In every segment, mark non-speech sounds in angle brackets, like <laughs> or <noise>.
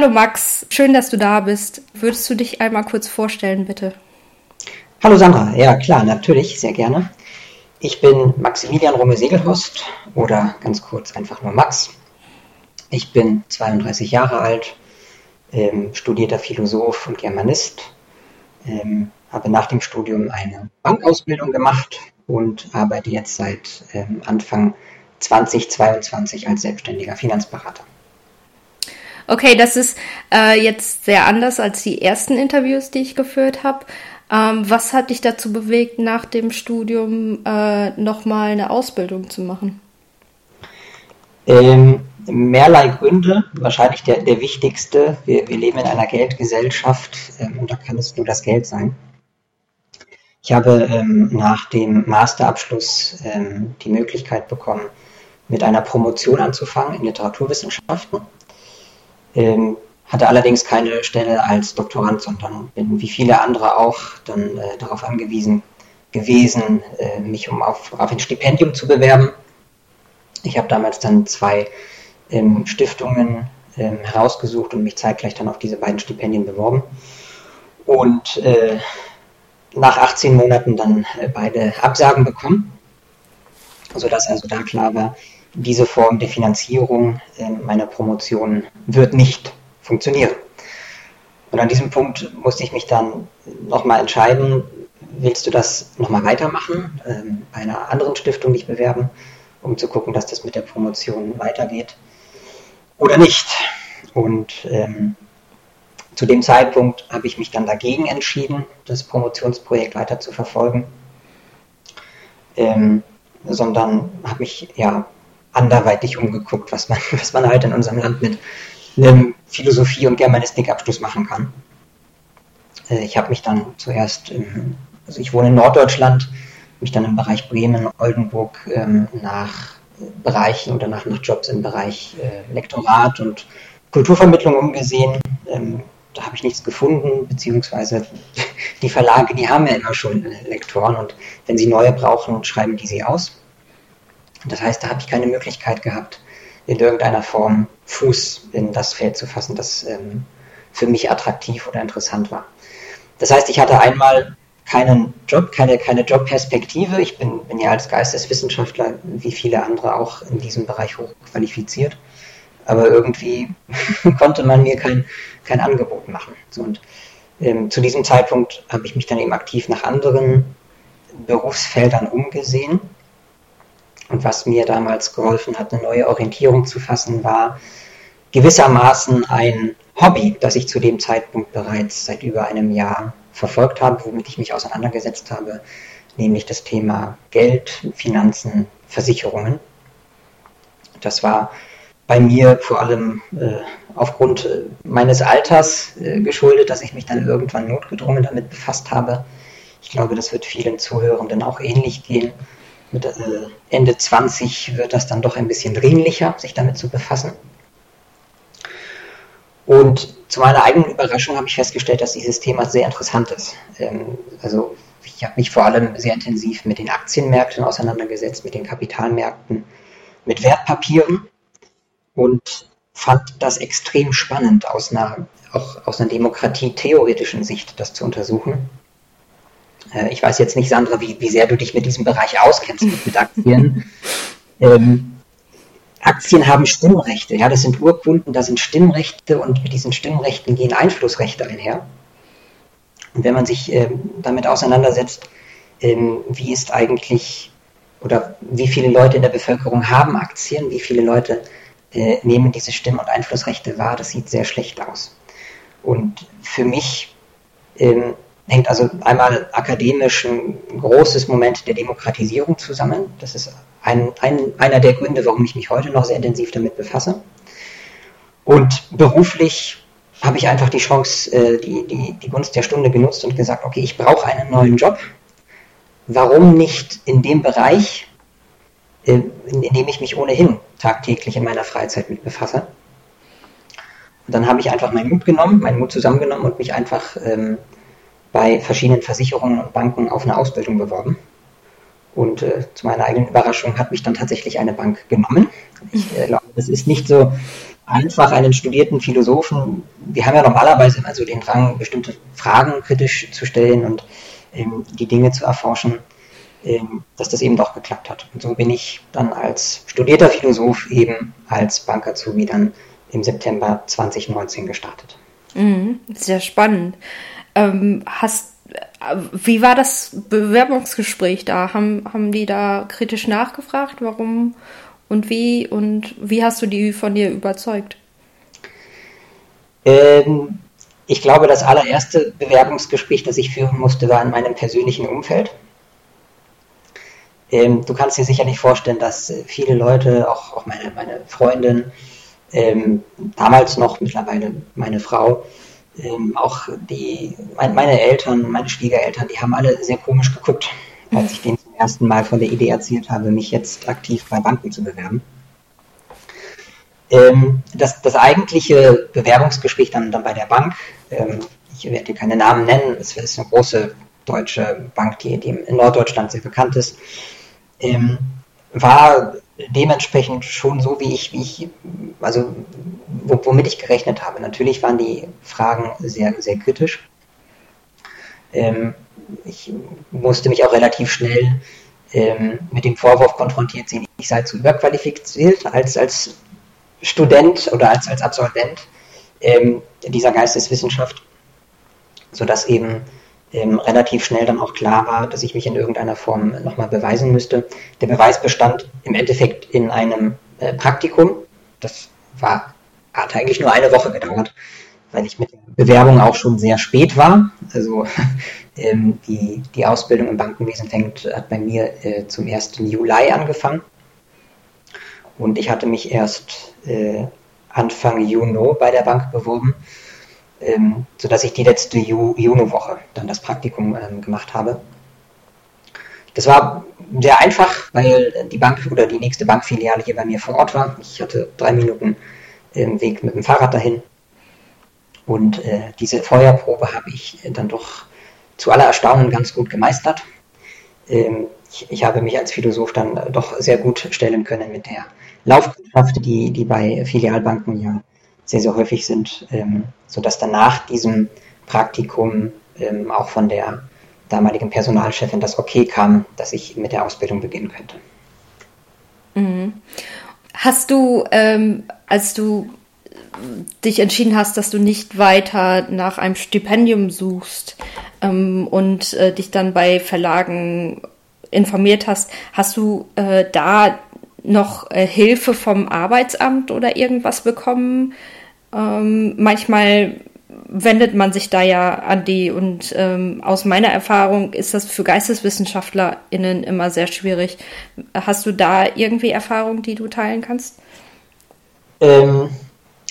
Hallo Max, schön, dass du da bist. Würdest du dich einmal kurz vorstellen, bitte? Hallo Sandra, ja klar, natürlich, sehr gerne. Ich bin Maximilian Rome Segelhorst oder ganz kurz einfach nur Max. Ich bin 32 Jahre alt, ähm, studierter Philosoph und Germanist, ähm, habe nach dem Studium eine Bankausbildung gemacht und arbeite jetzt seit ähm, Anfang 2022 als selbstständiger Finanzberater. Okay, das ist äh, jetzt sehr anders als die ersten Interviews, die ich geführt habe. Ähm, was hat dich dazu bewegt, nach dem Studium äh, nochmal eine Ausbildung zu machen? Ähm, mehrerlei Gründe. Wahrscheinlich der, der wichtigste. Wir, wir leben in einer Geldgesellschaft ähm, und da kann es nur das Geld sein. Ich habe ähm, nach dem Masterabschluss ähm, die Möglichkeit bekommen, mit einer Promotion anzufangen in Literaturwissenschaften. Ähm, hatte allerdings keine Stelle als Doktorand, sondern bin wie viele andere auch dann äh, darauf angewiesen gewesen, äh, mich um auf, auf ein Stipendium zu bewerben. Ich habe damals dann zwei ähm, Stiftungen ähm, herausgesucht und mich zeitgleich dann auf diese beiden Stipendien beworben. Und äh, nach 18 Monaten dann äh, beide Absagen bekommen, sodass also da klar war, diese Form der Finanzierung meiner Promotion wird nicht funktionieren. Und an diesem Punkt musste ich mich dann nochmal entscheiden, willst du das nochmal weitermachen, ähm, bei einer anderen Stiftung dich bewerben, um zu gucken, dass das mit der Promotion weitergeht oder nicht. Und ähm, zu dem Zeitpunkt habe ich mich dann dagegen entschieden, das Promotionsprojekt weiter zu verfolgen, ähm, sondern habe mich ja anderweitig umgeguckt, was man, <laughs> was man halt in unserem Land mit einem Philosophie- und Germanistikabschluss machen kann. Äh, ich habe mich dann zuerst, also ich wohne in Norddeutschland, mich dann im Bereich Bremen, Oldenburg ähm, nach Bereichen oder nach, nach Jobs im Bereich äh, Lektorat und Kulturvermittlung umgesehen. Ähm, da habe ich nichts gefunden, beziehungsweise <laughs> die Verlage, die haben ja immer schon Lektoren und wenn sie neue brauchen, schreiben die sie aus. Das heißt, da habe ich keine Möglichkeit gehabt, in irgendeiner Form Fuß in das Feld zu fassen, das ähm, für mich attraktiv oder interessant war. Das heißt, ich hatte einmal keinen Job, keine, keine Jobperspektive. Ich bin, bin ja als Geisteswissenschaftler, wie viele andere auch in diesem Bereich hochqualifiziert. Aber irgendwie <laughs> konnte man mir kein, kein Angebot machen. So, und ähm, zu diesem Zeitpunkt habe ich mich dann eben aktiv nach anderen Berufsfeldern umgesehen und was mir damals geholfen hat, eine neue Orientierung zu fassen, war gewissermaßen ein Hobby, das ich zu dem Zeitpunkt bereits seit über einem Jahr verfolgt habe, womit ich mich auseinandergesetzt habe, nämlich das Thema Geld, Finanzen, Versicherungen. Das war bei mir vor allem äh, aufgrund äh, meines Alters äh, geschuldet, dass ich mich dann irgendwann notgedrungen damit befasst habe. Ich glaube, das wird vielen Zuhörenden auch ähnlich gehen mit äh, Ende 20 wird das dann doch ein bisschen dringlicher, sich damit zu befassen. Und zu meiner eigenen Überraschung habe ich festgestellt, dass dieses Thema sehr interessant ist. Ähm, also ich habe mich vor allem sehr intensiv mit den Aktienmärkten auseinandergesetzt, mit den Kapitalmärkten, mit Wertpapieren und fand das extrem spannend, aus einer, auch aus einer demokratietheoretischen Sicht das zu untersuchen. Äh, ich weiß jetzt nicht, Sandra, wie, wie sehr du dich mit diesem Bereich auskennst, mit Aktien. <laughs> Ähm, Aktien haben Stimmrechte, ja, das sind Urkunden, da sind Stimmrechte und mit diesen Stimmrechten gehen Einflussrechte einher. Und wenn man sich ähm, damit auseinandersetzt, ähm, wie ist eigentlich oder wie viele Leute in der Bevölkerung haben Aktien, wie viele Leute äh, nehmen diese Stimm- und Einflussrechte wahr, das sieht sehr schlecht aus. Und für mich ähm, hängt also einmal akademisch ein großes Moment der Demokratisierung zusammen. Das ist ein, ein, einer der Gründe, warum ich mich heute noch sehr intensiv damit befasse. Und beruflich habe ich einfach die Chance, äh, die, die, die Gunst der Stunde genutzt und gesagt, okay, ich brauche einen neuen Job. Warum nicht in dem Bereich, äh, in dem ich mich ohnehin tagtäglich in meiner Freizeit mit befasse? Und dann habe ich einfach meinen Mut genommen, meinen Mut zusammengenommen und mich einfach ähm, bei verschiedenen Versicherungen und Banken auf eine Ausbildung beworben. Und äh, zu meiner eigenen Überraschung hat mich dann tatsächlich eine Bank genommen. Ich äh, glaube, das ist nicht so einfach einen studierten Philosophen, wir haben ja normalerweise immer so den Drang, bestimmte Fragen kritisch zu stellen und ähm, die Dinge zu erforschen, ähm, dass das eben doch geklappt hat. Und so bin ich dann als studierter Philosoph eben als Bankazubi dann im September 2019 gestartet. Mhm, sehr spannend. Ähm, hast, äh, wie war das Bewerbungsgespräch da? Haben, haben die da kritisch nachgefragt, warum und wie und wie hast du die von dir überzeugt? Ähm, ich glaube, das allererste Bewerbungsgespräch, das ich führen musste, war in meinem persönlichen Umfeld. Ähm, du kannst dir sicherlich vorstellen, dass viele Leute, auch, auch meine, meine Freundin, ähm, damals noch mittlerweile meine Frau, ähm, auch die, mein, meine Eltern, meine Schwiegereltern, die haben alle sehr komisch geguckt, als ich denen zum ersten Mal von der Idee erzählt habe, mich jetzt aktiv bei Banken zu bewerben. Ähm, das, das eigentliche Bewerbungsgespräch dann, dann bei der Bank, ähm, ich werde keine Namen nennen, es ist eine große deutsche Bank, die, die in Norddeutschland sehr bekannt ist, ähm, war dementsprechend schon so, wie ich, wie ich also womit ich gerechnet habe. Natürlich waren die Fragen sehr, sehr kritisch. Ähm, ich musste mich auch relativ schnell ähm, mit dem Vorwurf konfrontiert sehen, ich sei zu überqualifiziert als, als Student oder als, als Absolvent ähm, dieser Geisteswissenschaft, sodass eben ähm, relativ schnell dann auch klar war, dass ich mich in irgendeiner Form nochmal beweisen müsste. Der Beweis bestand im Endeffekt in einem äh, Praktikum. Das war, hat eigentlich nur eine Woche gedauert, weil ich mit der Bewerbung auch schon sehr spät war. Also <laughs> ähm, die, die Ausbildung im Bankenwesen fängt, hat bei mir äh, zum 1. Juli angefangen. Und ich hatte mich erst äh, Anfang Juni bei der Bank beworben ähm, sodass ich die letzte Ju Juni-Woche dann das Praktikum ähm, gemacht habe. Das war sehr einfach, weil die Bank oder die nächste Bankfiliale hier bei mir vor Ort war. Ich hatte drei Minuten ähm, Weg mit dem Fahrrad dahin. Und äh, diese Feuerprobe habe ich dann doch zu aller Erstaunen ganz gut gemeistert. Ähm, ich, ich, habe mich als Philosoph dann doch sehr gut stellen können mit der Laufkundschaft, die, die bei Filialbanken ja sehr, sehr häufig sind, ähm, sodass dann nach diesem Praktikum ähm, auch von der damaligen Personalchefin das Okay kam, dass ich mit der Ausbildung beginnen könnte. Mhm. Hast du, ähm, als du dich entschieden hast, dass du nicht weiter nach einem Stipendium suchst ähm, und äh, dich dann bei Verlagen informiert hast, hast du äh, da noch äh, Hilfe vom Arbeitsamt oder irgendwas bekommen? Ähm, manchmal wendet man sich da ja an die und ähm, aus meiner Erfahrung ist das für GeisteswissenschaftlerInnen immer sehr schwierig. Hast du da irgendwie Erfahrung, die du teilen kannst? Ähm,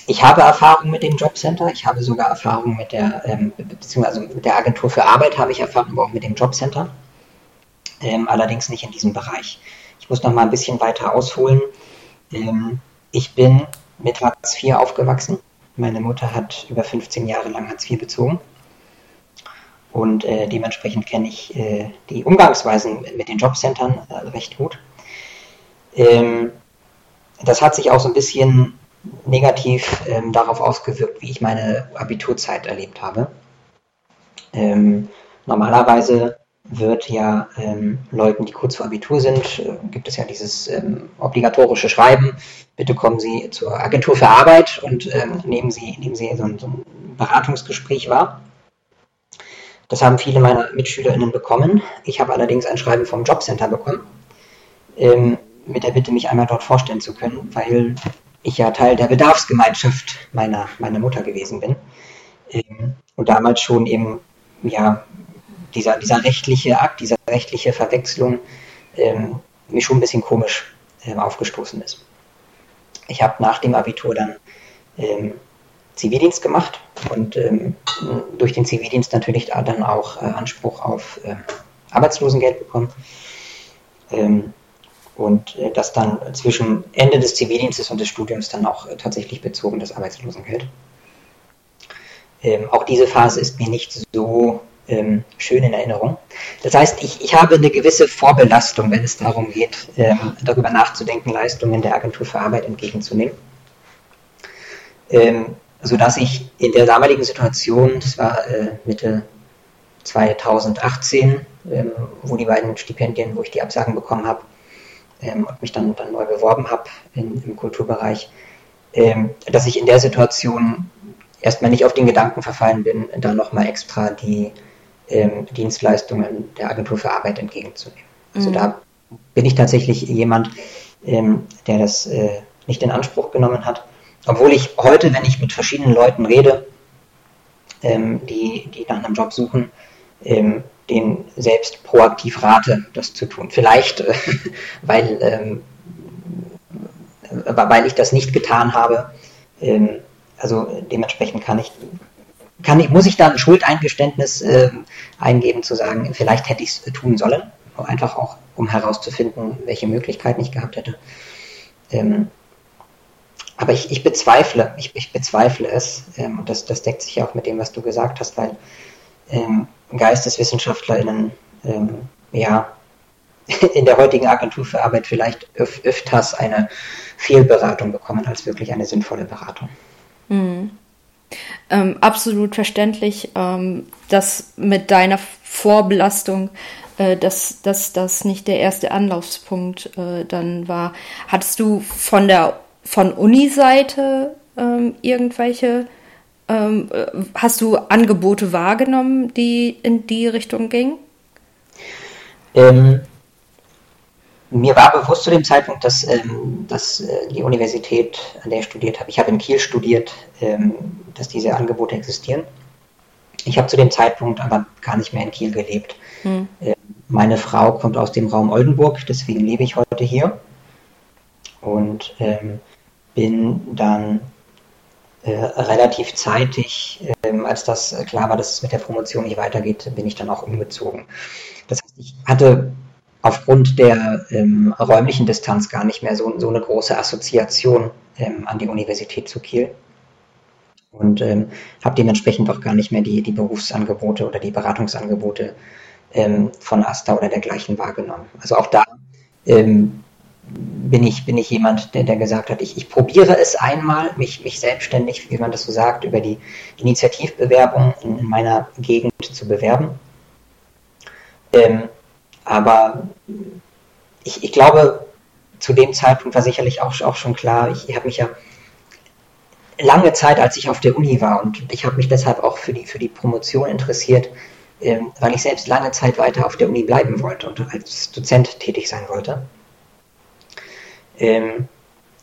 ich habe Erfahrung mit dem Jobcenter, ich habe sogar Erfahrung mit der, ähm, beziehungsweise mit der Agentur für Arbeit habe ich Erfahrung, aber auch mit dem Jobcenter. Ähm, allerdings nicht in diesem Bereich. Ich muss noch mal ein bisschen weiter ausholen. Ähm, ich bin mit Hartz IV aufgewachsen meine Mutter hat über 15 Jahre lang Hartz IV bezogen. Und äh, dementsprechend kenne ich äh, die Umgangsweisen mit den Jobcentern äh, recht gut. Ähm, das hat sich auch so ein bisschen negativ ähm, darauf ausgewirkt, wie ich meine Abiturzeit erlebt habe. Ähm, normalerweise wird ja ähm, Leuten, die kurz vor Abitur sind, äh, gibt es ja dieses ähm, obligatorische Schreiben, bitte kommen Sie zur Agentur für Arbeit und ähm, nehmen Sie, nehmen Sie so ein, so ein, Beratungsgespräch wahr. Das haben viele meiner MitschülerInnen bekommen. Ich habe allerdings ein Schreiben vom Jobcenter bekommen, ähm, mit der Bitte, mich einmal dort vorstellen zu können, weil ich ja Teil der Bedarfsgemeinschaft meiner, meiner Mutter gewesen bin. Ähm, und damals schon eben ja, dieser, dieser rechtliche Akt, diese rechtliche Verwechslung ähm, mir schon ein bisschen komisch ähm, aufgestoßen ist. Ich habe nach dem Abitur dann ähm, Zivildienst gemacht und ähm, durch den Zivildienst natürlich dann auch äh, Anspruch auf äh, Arbeitslosengeld bekommen. Ähm, und äh, das dann zwischen Ende des Zivildienstes und des Studiums dann auch äh, tatsächlich bezogen, das Arbeitslosengeld. Ähm, auch diese Phase ist mir nicht so ähm, schön in Erinnerung. Das heißt, ich, ich habe eine gewisse Vorbelastung, wenn es darum geht, ähm, darüber nachzudenken, Leistungen der Agentur für Arbeit entgegenzunehmen. ähm, sodass ich in der damaligen Situation, das war äh, Mitte 2018, ähm, wo die beiden Stipendien, wo ich die Absagen bekommen habe ähm, und mich dann, dann neu beworben habe im Kulturbereich, ähm, dass ich in der Situation erstmal nicht auf den Gedanken verfallen bin, da nochmal extra die ähm, Dienstleistungen der Agentur für Arbeit entgegenzunehmen. Also mhm. da bin ich tatsächlich jemand, ähm, der das äh, nicht in Anspruch genommen hat. Obwohl ich heute, wenn ich mit verschiedenen Leuten rede, ähm, die, die nach einem Job suchen, ähm, den selbst proaktiv rate, das zu tun. Vielleicht, äh, <laughs> weil, ähm, weil ich das nicht getan habe. Ähm, also dementsprechend kann ich, kann ich, muss ich da ein Schuldeingeständnis äh, eingeben, zu sagen, vielleicht hätte ich es tun sollen, einfach auch, um herauszufinden, welche Möglichkeiten ich gehabt hätte. Ähm, aber ich, ich bezweifle, ich, ich bezweifle es, ähm, und das, das deckt sich ja auch mit dem, was du gesagt hast, weil ähm, GeisteswissenschaftlerInnen ähm, ja <laughs> in der heutigen Agentur für Arbeit vielleicht öf öfters eine Fehlberatung bekommen als wirklich eine sinnvolle Beratung. Mhm. Ähm, absolut verständlich, ähm, dass mit deiner Vorbelastung, äh, dass, dass das nicht der erste Anlaufspunkt äh, dann war. Hattest du von der von Uni-Seite ähm, irgendwelche, ähm, äh, hast du Angebote wahrgenommen, die in die Richtung gingen? Mir war bewusst zu dem Zeitpunkt, dass, ähm, dass äh, die Universität, an der ich studiert habe, ich habe in Kiel studiert, ähm, dass diese Angebote existieren. Ich habe zu dem Zeitpunkt aber gar nicht mehr in Kiel gelebt. Hm. Äh, meine Frau kommt aus dem Raum Oldenburg, deswegen lebe ich heute hier. Und ähm, bin dann äh, relativ zeitig, ähm, als das klar war, dass es mit der Promotion nicht weitergeht, bin ich dann auch umgezogen. Das heißt, ich hatte aufgrund der ähm, räumlichen Distanz gar nicht mehr so, so eine große Assoziation ähm, an die Universität zu Kiel und ähm, habe dementsprechend auch gar nicht mehr die, die Berufsangebote oder die Beratungsangebote ähm, von Asta oder dergleichen wahrgenommen. Also auch da ähm, bin ich, bin ich jemand, der, der gesagt hat, ich, ich probiere es einmal, mich, mich selbstständig, wie man das so sagt, über die Initiativbewerbung in, in meiner Gegend zu bewerben. Ähm, aber ich, ich glaube, zu dem Zeitpunkt war sicherlich auch, auch schon klar, ich, ich habe mich ja lange Zeit, als ich auf der Uni war und ich habe mich deshalb auch für die, für die Promotion interessiert, ähm, weil ich selbst lange Zeit weiter auf der Uni bleiben wollte und als Dozent tätig sein wollte. Ähm,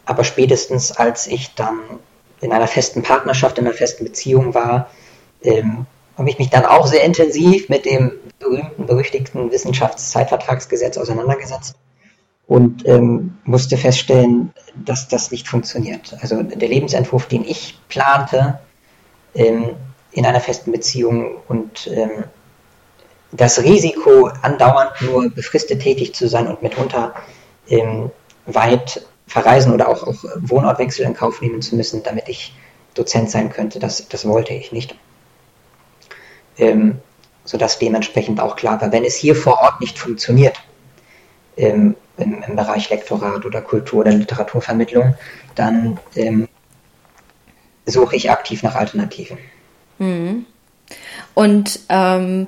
aber spätestens als ich dann in einer festen Partnerschaft, in einer festen Beziehung war, ähm, habe ich mich dann auch sehr intensiv mit dem berühmten, berüchtigten Wissenschaftszeitvertragsgesetz auseinandergesetzt und ähm, musste feststellen, dass das nicht funktioniert. Also der Lebensentwurf, den ich plante, ähm, in einer festen Beziehung und ähm, das Risiko, andauernd nur befristet tätig zu sein und mitunter ähm, weit verreisen oder auch, auch Wohnortwechsel in Kauf nehmen zu müssen, damit ich Dozent sein könnte, das, das wollte ich nicht. Ähm, sodass dementsprechend auch klar war, wenn es hier vor Ort nicht funktioniert, ähm, im, im, Bereich Lektorat oder Kultur- oder Literaturvermittlung, dann ähm, suche ich aktiv nach Alternativen. Mhm. Und ähm,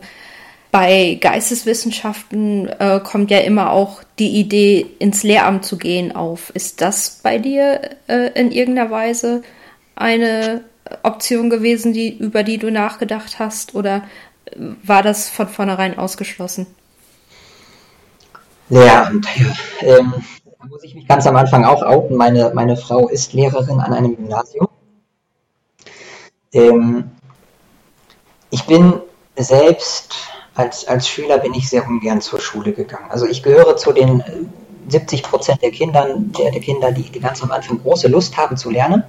bei Geisteswissenschaften äh, kommt ja immer auch die Idee, ins Lehramt zu gehen auf. Ist das bei dir äh, in irgendeiner Weise eine Option gewesen, die, über die du nachgedacht hast? Oder war das von vornherein ausgeschlossen? Ja. <laughs> Ähm, da muss ich mich ganz am Anfang auch outen. Meine, meine Frau ist Lehrerin an einem Gymnasium. Ähm, ich bin selbst als, als Schüler bin ich sehr ungern zur Schule gegangen. Also ich gehöre zu den 70 äh, Prozent der der, der Kinder, die ganz am Anfang große Lust haben zu lernen.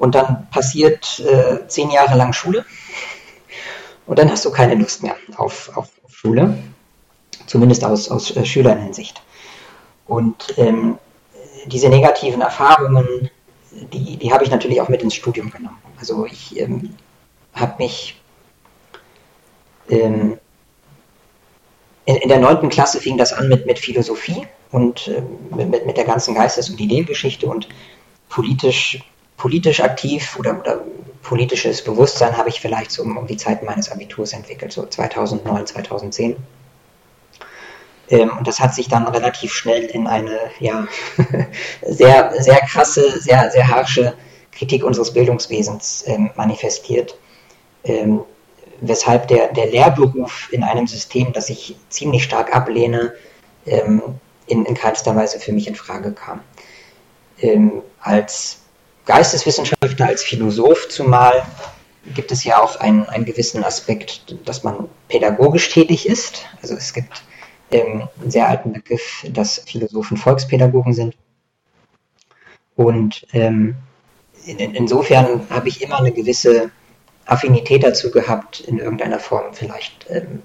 Und dann passiert äh, zehn Jahre lang Schule. Und dann hast du keine Lust mehr auf, auf, Schule. Zumindest aus, aus äh, Schülerinnensicht. Und ähm, diese negativen Erfahrungen, die, die habe ich natürlich auch mit ins Studium genommen. Also ich ähm, habe mich ähm, in, in, der neunten Klasse fing das an mit, mit Philosophie und äh, mit, mit der ganzen Geistes- und Ideengeschichte und politisch politisch aktiv oder, oder politisches Bewusstsein habe ich vielleicht so um, um die Zeit meines Abiturs entwickelt, so 2009, 2010. Ähm, und das hat sich dann relativ schnell in eine ja, <laughs> sehr, sehr krasse, sehr, sehr harsche Kritik unseres Bildungswesens ähm, manifestiert. Ähm, weshalb der, der Lehrberuf in einem System, das ich ziemlich stark ablehne, ähm, in, in keinster Weise für mich in Frage kam. Ähm, als Geisteswissenschaftler, als Philosoph zumal, gibt es ja auch einen, einen gewissen Aspekt, dass man pädagogisch tätig ist. Also es gibt ähm, einen sehr alten Begriff, dass Philosophen Volkspädagogen sind. Und ähm, in, insofern habe ich immer eine gewisse Affinität dazu gehabt, in irgendeiner Form vielleicht ähm,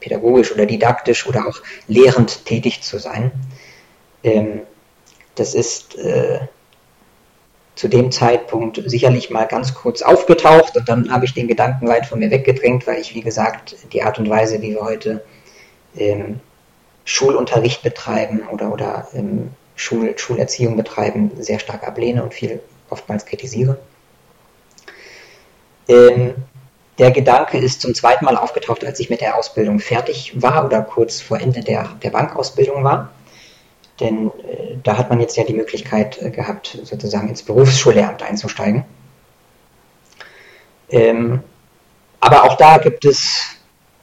pädagogisch oder didaktisch oder auch lehrend tätig zu sein. Ähm, das ist äh, zu dem Zeitpunkt sicherlich mal ganz kurz aufgetaucht und dann habe ich den Gedanken weit von mir weggedrängt, weil ich, wie gesagt, die Art und Weise, wie wir heute ähm, Schulunterricht betreiben oder, oder ähm, Schul, Schulerziehung betreiben, sehr stark ablehne und viel oftmals kritisiere. Ähm, der Gedanke ist zum zweiten Mal aufgetaucht, als ich mit der Ausbildung fertig war oder kurz vor Ende der, der Bankausbildung war. Denn äh, da hat man jetzt ja die Möglichkeit äh, gehabt, sozusagen ins Berufsschullehramt einzusteigen. Ähm, aber auch da gibt es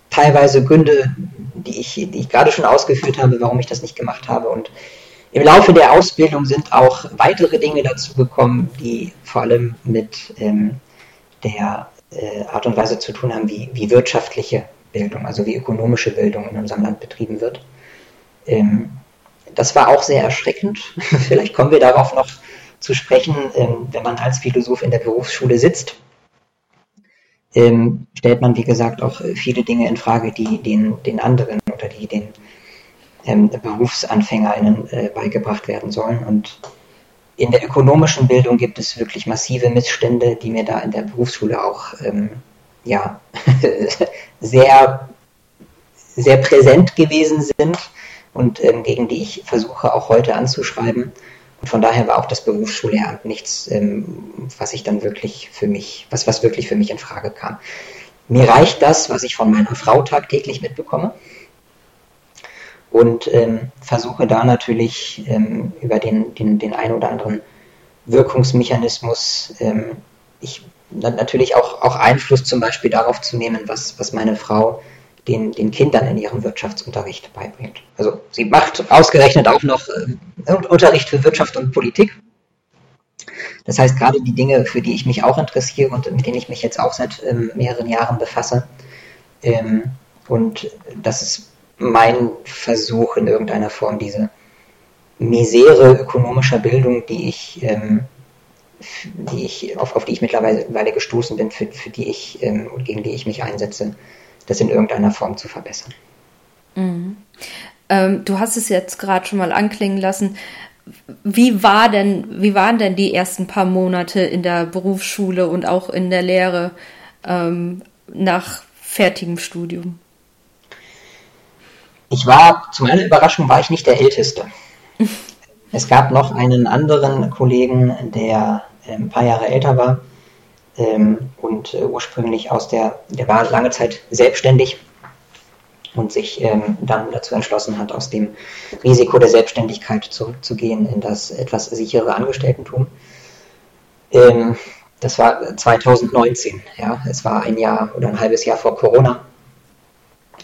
teilweise Gründe, die ich, die ich gerade schon ausgeführt habe, warum ich das nicht gemacht habe. Und im Laufe der Ausbildung sind auch weitere Dinge dazu gekommen, die vor allem mit ähm, der äh, Art und Weise zu tun haben, wie, wie wirtschaftliche Bildung, also wie ökonomische Bildung in unserem Land betrieben wird. Ähm, das war auch sehr erschreckend. <laughs> Vielleicht kommen wir darauf noch zu sprechen, ähm, wenn man als Philosoph in der Berufsschule sitzt. Ähm, stellt man, wie gesagt, auch viele Dinge in Frage, die den, den anderen oder die den ähm, BerufsanfängerInnen äh, beigebracht werden sollen. Und in der ökonomischen Bildung gibt es wirklich massive Missstände, die mir da in der Berufsschule auch ja, <laughs> sehr, sehr präsent gewesen sind und ähm, gegen die ich versuche auch heute anzuschreiben. Und von daher war auch das Berufsschullehramt nichts, ähm, was ich dann wirklich für mich, was, was wirklich für mich in Frage kam. Mir reicht das, was ich von meiner Frau tagtäglich mitbekomme und ähm, versuche da natürlich ähm, über den, den, den ein oder anderen Wirkungsmechanismus ähm, ich natürlich auch, auch Einfluss zum Beispiel darauf zu nehmen, was, was meine Frau den, den Kindern in ihrem Wirtschaftsunterricht beibringt. Also sie macht ausgerechnet auch noch äh, Unterricht für Wirtschaft und Politik. Das heißt, gerade die Dinge, für die ich mich auch interessiere und mit denen ich mich jetzt auch seit ähm, mehreren Jahren befasse, ähm, und das ist mein Versuch in irgendeiner Form, diese Misere ökonomischer Bildung, die ich, ähm, die ich auf, auf die ich mittlerweile gestoßen bin, für, für die ich ähm, und gegen die ich mich einsetze, das in irgendeiner Form zu verbessern. Mhm. Ähm, du hast es jetzt gerade schon mal anklingen lassen. Wie war denn, wie waren denn die ersten paar Monate in der Berufsschule und auch in der Lehre ähm, nach fertigem Studium? Ich war, zu meiner Überraschung, war ich nicht der Älteste. <laughs> es gab noch einen anderen Kollegen, der äh, ein paar Jahre älter war ähm, und äh, ursprünglich aus der, der war lange Zeit selbstständig und sich ähm, dann dazu entschlossen hat, aus dem Risiko der Selbstständigkeit zurückzugehen in das etwas sichere Angestelltentum. Ähm, das war 2019, ja, es war ein Jahr oder ein halbes Jahr vor Corona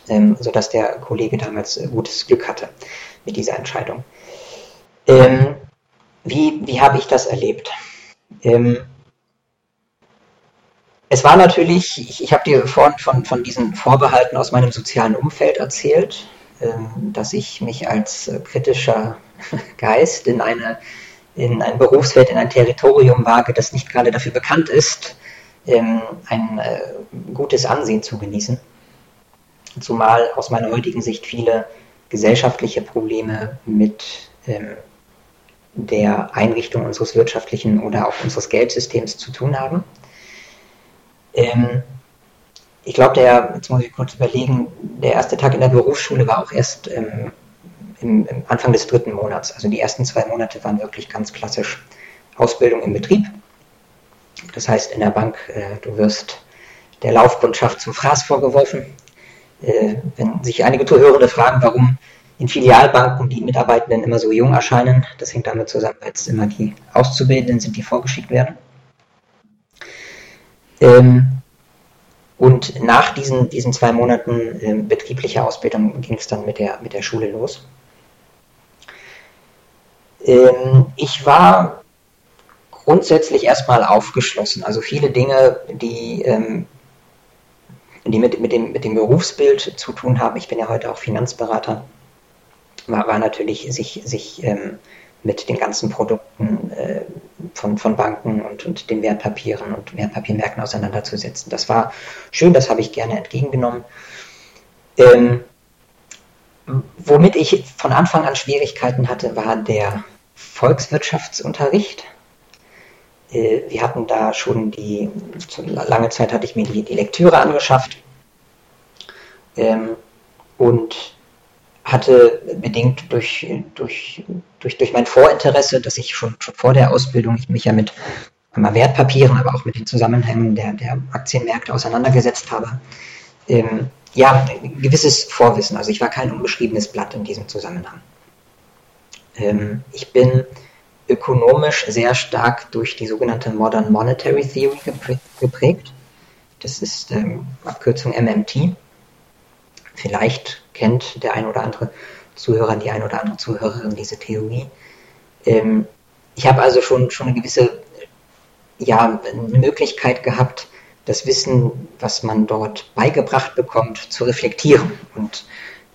ähm, sodass der Kollege damals äh, gutes Glück hatte mit dieser Entscheidung. Ähm, wie wie habe ich das erlebt? Es war natürlich, ich, ich habe dir vorhin von, von diesen Vorbehalten aus meinem sozialen Umfeld erzählt, ähm, dass ich mich als äh, kritischer <laughs> Geist in, eine, in ein Berufsfeld, in ein Territorium wage, das nicht gerade dafür bekannt ist, ähm, ein äh, gutes Ansehen zu genießen zumal aus meiner heutigen Sicht viele gesellschaftliche Probleme mit ähm, der Einrichtung unseres wirtschaftlichen oder auch unseres Geldsystems zu tun haben. Ähm, ich glaube, der, jetzt muss ich kurz überlegen, der erste Tag in der Berufsschule war auch erst ähm, im, im, Anfang des dritten Monats. Also die ersten zwei Monate waren wirklich ganz klassisch Ausbildung im Betrieb. Das heißt in der Bank, äh, du wirst der Laufkundschaft zum Fraß vorgeworfen. Äh, wenn sich einige Zuhörende fragen, warum in Filialbanken die Mitarbeitenden immer so jung erscheinen, das hängt damit zusammen, weil es immer die Auszubildenden sind, die vorgeschickt werden. Ähm, und nach diesen, diesen zwei Monaten äh, betrieblicher Ausbildung ging es dann mit der, mit der Schule los. Ähm, ich war grundsätzlich erstmal aufgeschlossen. Also viele Dinge, die, ähm, die mit, mit, dem, mit dem Berufsbild zu tun haben. Ich bin ja heute auch Finanzberater. War, war natürlich sich, sich ähm, mit den ganzen Produkten äh, von, von Banken und, und den Wertpapieren und Wertpapiermärkten auseinanderzusetzen. Das war schön, das habe ich gerne entgegengenommen. Ähm, womit ich von Anfang an Schwierigkeiten hatte, war der Volkswirtschaftsunterricht. Äh, wir hatten da schon die, lange Zeit hatte ich mir die, die Lektüre angeschafft ähm, und hatte bedingt durch, durch, durch, durch mein Vorinteresse, dass ich schon, schon vor der Ausbildung ich mich ja mit einmal Wertpapieren, aber auch mit den Zusammenhängen der, der Aktienmärkte auseinandergesetzt habe, ähm, ja, ein gewisses Vorwissen. Also ich war kein unbeschriebenes Blatt in diesem Zusammenhang. Ähm, ich bin ökonomisch sehr stark durch die sogenannte Modern Monetary Theory geprägt. Das ist ähm, Abkürzung MMT. Vielleicht kennt der ein oder andere Zuhörer, die ein oder andere Zuhörerin diese Theorie. Ähm, ich habe also schon, schon eine gewisse ja, eine Möglichkeit gehabt, das Wissen, was man dort beigebracht bekommt, zu reflektieren und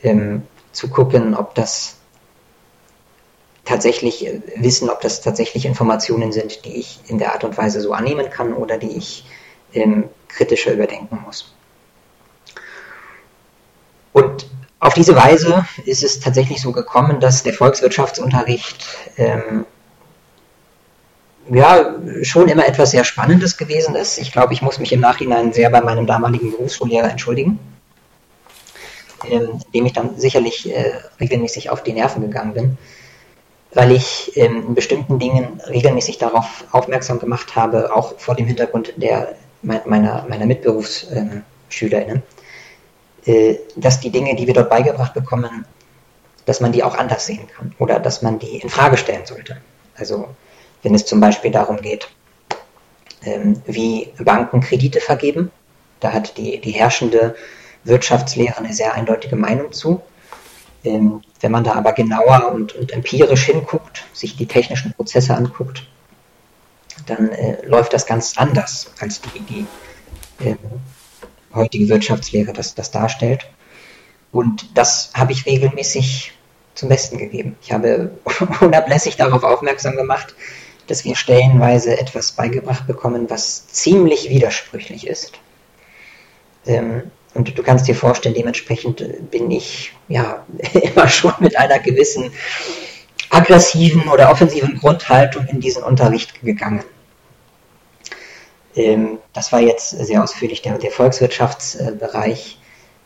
ähm, zu gucken, ob das tatsächlich äh, wissen, ob das tatsächlich Informationen sind, die ich in der Art und Weise so annehmen kann oder die ich ähm, kritischer überdenken muss. Und auf diese Weise ist es tatsächlich so gekommen, dass der Volkswirtschaftsunterricht ähm, ja, schon immer etwas sehr Spannendes gewesen ist. Ich glaube, ich muss mich im Nachhinein sehr bei meinem damaligen Berufsschullehrer entschuldigen, ähm, dem ich dann sicherlich äh, regelmäßig auf die Nerven gegangen bin, weil ich ähm, in bestimmten Dingen regelmäßig darauf aufmerksam gemacht habe, auch vor dem Hintergrund der, meiner, meiner MitberufsschülerInnen, äh, dass die Dinge, die wir dort beigebracht bekommen, dass man die auch anders sehen kann oder dass man die in Frage stellen sollte. Also wenn es zum Beispiel darum geht, ähm, wie Banken Kredite vergeben, da hat die, die herrschende Wirtschaftslehre eine sehr eindeutige Meinung zu. Ähm, wenn man da aber genauer und, und, empirisch hinguckt, sich die technischen Prozesse anguckt, dann äh, läuft das ganz anders, als die, die ähm, heutige Wirtschaftslehre das, das darstellt. Und das habe ich regelmäßig zum Besten gegeben. Ich habe <laughs> unablässig darauf aufmerksam gemacht, dass wir stellenweise etwas beigebracht bekommen, was ziemlich widersprüchlich ist. Ähm, und du kannst dir vorstellen, dementsprechend bin ich ja <laughs> immer schon mit einer gewissen aggressiven oder offensiven Grundhaltung in diesen Unterricht gegangen. Ähm, das war jetzt sehr ausführlich der, der Volkswirtschaftsbereich.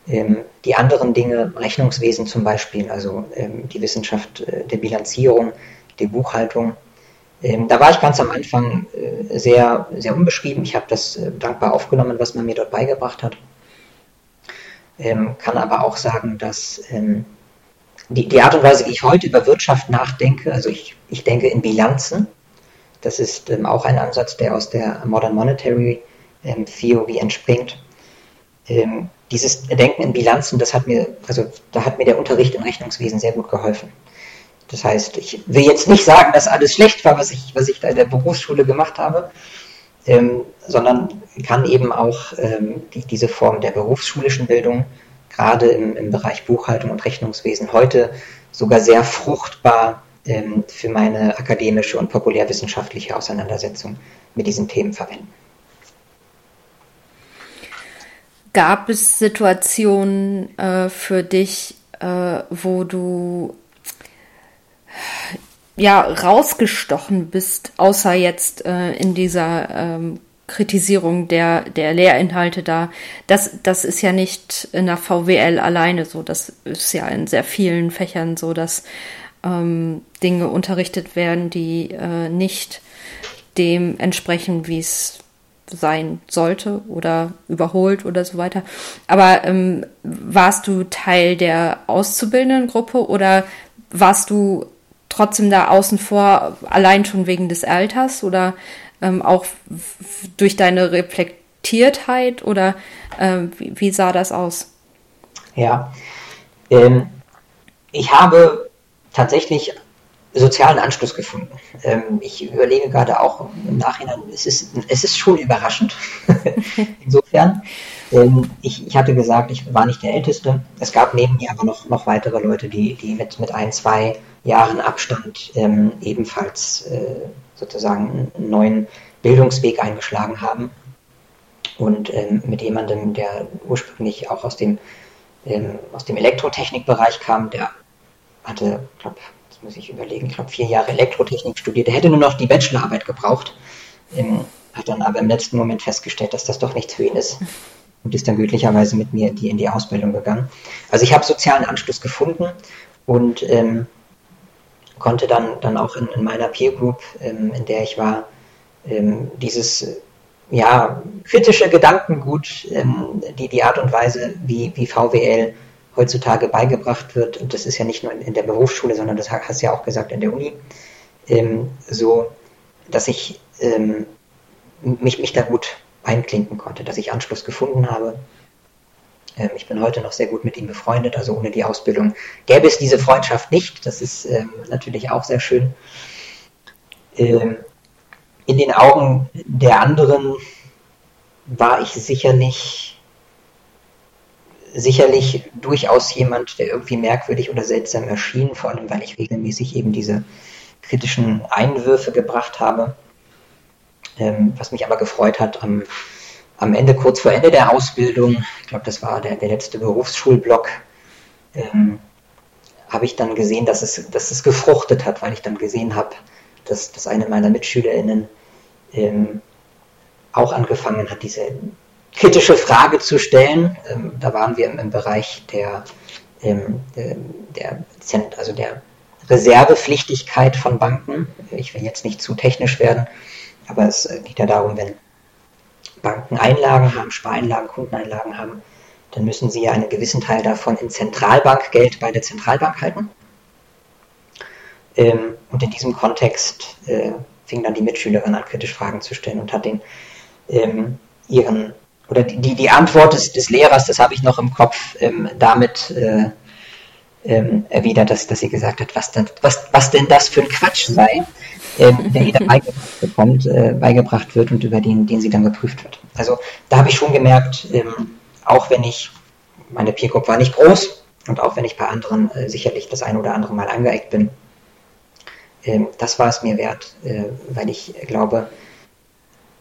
Ähm, die anderen Dinge, Rechnungswesen zum Beispiel, also ähm, die Wissenschaft äh, der Bilanzierung, der Buchhaltung, da war ich ganz am Anfang äh, sehr, sehr unbeschrieben. Ich habe das äh, dankbar aufgenommen, was man mir dort beigebracht hat. kann aber auch sagen, dass die, die Art und Weise, wie ich heute über Wirtschaft nachdenke, also ich, ich denke in Bilanzen, das ist ähm, auch ein Ansatz, der aus der Modern Monetary ähm, Theory entspringt. Ähm, dieses Denken in Bilanzen, das hat mir, also da hat mir der Unterricht im Rechnungswesen sehr gut geholfen. Das heißt, ich will jetzt nicht sagen, dass alles schlecht war, was ich, was ich da in der Berufsschule gemacht habe, ähm, sondern kann eben auch ähm, die, diese Form der berufsschulischen Bildung, gerade im, im Bereich Buchhaltung und Rechnungswesen, heute sogar sehr fruchtbar ähm, für meine akademische und populärwissenschaftliche Auseinandersetzung mit diesen Themen verwenden. Gab es Situationen äh, für dich, äh, wo du ja rausgestochen bist, außer jetzt äh, in dieser ähm, Kritisierung der, der Lehrinhalte da. Das, das ist ja nicht in der VWL alleine so. Das ist ja in sehr vielen Fächern so, dass ähm, Dinge unterrichtet werden, die äh, nicht dem entsprechen, wie es sein sollte oder überholt oder so weiter. Aber ähm, warst du Teil der auszubildenden Gruppe oder warst du trotzdem da außen vor, allein schon wegen des Alters oder ähm, auch durch deine Reflektiertheit oder ähm, wie, wie, sah das aus? Ja, ähm, ich habe tatsächlich sozialen Anschluss gefunden. Ähm, ich überlege gerade auch im Nachhinein, es ist, es ist schon überraschend. <laughs> Insofern, ähm, ich, ich hatte gesagt, ich war nicht der Älteste. Es gab neben mir aber noch, noch weitere Leute, die, die mit, mit ein, zwei Jahren Abstand ähm, ebenfalls äh, sozusagen einen neuen Bildungsweg eingeschlagen haben. Und ähm, mit jemandem, der ursprünglich auch aus dem, ähm, aus dem Elektrotechnikbereich kam, der hatte, glaube jetzt muss ich überlegen, ich vier Jahre Elektrotechnik studiert. Der hätte nur noch die Bachelorarbeit gebraucht, ähm, hat dann aber im letzten Moment festgestellt, dass das doch nichts für ihn ist und ist dann glücklicherweise mit mir die in die Ausbildung gegangen. Also ich habe sozialen Anschluss gefunden und ähm, konnte dann, dann auch in, in meiner Peer Group, ähm, in der ich war, ähm, dieses ja, kritische Gedankengut, ähm, die, die Art und Weise, wie, wie VWL heutzutage beigebracht wird, und das ist ja nicht nur in, in der Berufsschule, sondern das hast du ja auch gesagt in der Uni, ähm, so, dass ich ähm, mich, mich da gut einklinken konnte, dass ich Anschluss gefunden habe ähm, ich bin heute noch sehr gut mit ihm befreundet, also ohne die Ausbildung gäbe es diese Freundschaft nicht. Das ist ähm, natürlich auch sehr schön. Ähm, in den Augen der anderen war ich sicherlich, sicherlich durchaus jemand, der irgendwie merkwürdig oder seltsam erschien, vor allem weil ich regelmäßig eben diese kritischen Einwürfe gebracht habe. Ähm, was mich aber gefreut hat am am Ende, kurz vor Ende der Ausbildung, ich glaube, das war der, der letzte Berufsschulblock, ähm, habe ich dann gesehen, dass es, dass es gefruchtet hat, weil ich dann gesehen habe, dass, dass eine meiner MitschülerInnen ähm, auch angefangen hat, diese kritische Frage zu stellen. Ähm, da waren wir im, im Bereich der, ähm, der, also der Reservepflichtigkeit von Banken. Ich will jetzt nicht zu technisch werden, aber es geht ja darum, wenn Banken Einlagen haben, Spareinlagen, Kundeneinlagen haben, dann müssen sie ja einen gewissen Teil davon in Zentralbankgeld bei der Zentralbank halten. Ähm, und in diesem Kontext äh, fing dann die Mitschülerin an, kritisch Fragen zu stellen und hat den ähm, ihren oder die, die Antwort des, des Lehrers, das habe ich noch im Kopf, ähm, damit äh, ähm, erwidert, dass, dass sie gesagt hat, was, denn, was, was denn das für ein Quatsch sei, ähm, der ihr <laughs> beigebracht bekommt, äh, beigebracht wird und über den, den sie dann geprüft wird. Also da habe ich schon gemerkt, ähm, auch wenn ich, meine Peer Group war nicht groß und auch wenn ich bei anderen äh, sicherlich das eine oder andere Mal angeeckt bin, ähm, das war es mir wert, äh, weil ich glaube,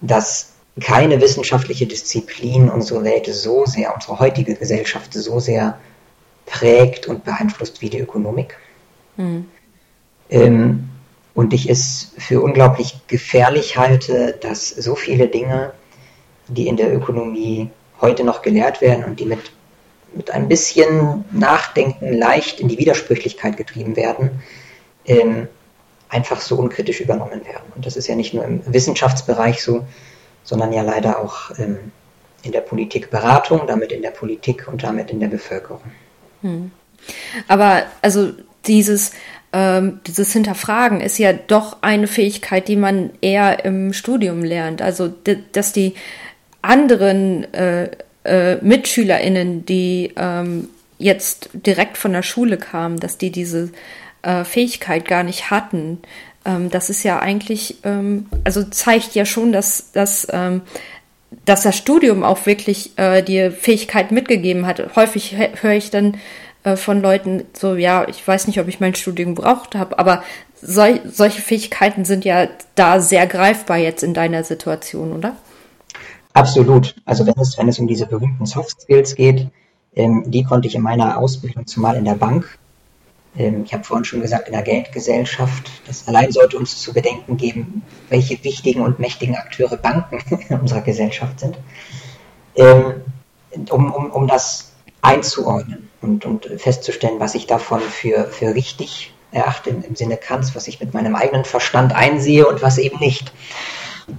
dass keine wissenschaftliche Disziplin unsere Welt so sehr, unsere heutige Gesellschaft so sehr prägt und beeinflusst wie die Ökonomik. Mhm. Ähm, und ich es für unglaublich gefährlich halte, dass so viele Dinge, die in der Ökonomie heute noch gelehrt werden und die mit, mit ein bisschen Nachdenken leicht in die Widersprüchlichkeit getrieben werden, ähm, einfach so unkritisch übernommen werden. Und das ist ja nicht nur im Wissenschaftsbereich so, sondern ja leider auch ähm, in der Politikberatung, damit in der Politik und damit in der Bevölkerung. Hm. Aber also dieses ähm, dieses Hinterfragen ist ja doch eine Fähigkeit, die man eher im Studium lernt. Also, dass die anderen äh, äh, MitschülerInnen, die ähm, jetzt direkt von der Schule kamen, dass die diese äh, Fähigkeit gar nicht hatten. Ähm, das ist ja eigentlich, ähm, also zeigt ja schon, dass, dass, ähm, dass das Studium auch wirklich äh, die Fähigkeit mitgegeben hat. Häufig höre ich dann äh, von Leuten so, ja, ich weiß nicht, ob ich mein Studium gebraucht habe, aber sol solche Fähigkeiten sind ja da sehr greifbar jetzt in deiner Situation, oder? Absolut. Also wenn es, wenn es um diese berühmten Soft Skills geht, ähm, die konnte ich in meiner Ausbildung zumal in der Bank. Ähm, ich habe vorhin schon gesagt, in der Geldgesellschaft. Das allein sollte uns zu bedenken geben, welche wichtigen und mächtigen Akteure Banken <laughs> in unserer Gesellschaft sind. Ähm, um, um, um das einzuordnen und, und festzustellen, was ich davon für, für richtig erachte im, Sinne Kants, was ich mit meinem eigenen Verstand einsehe und was eben nicht.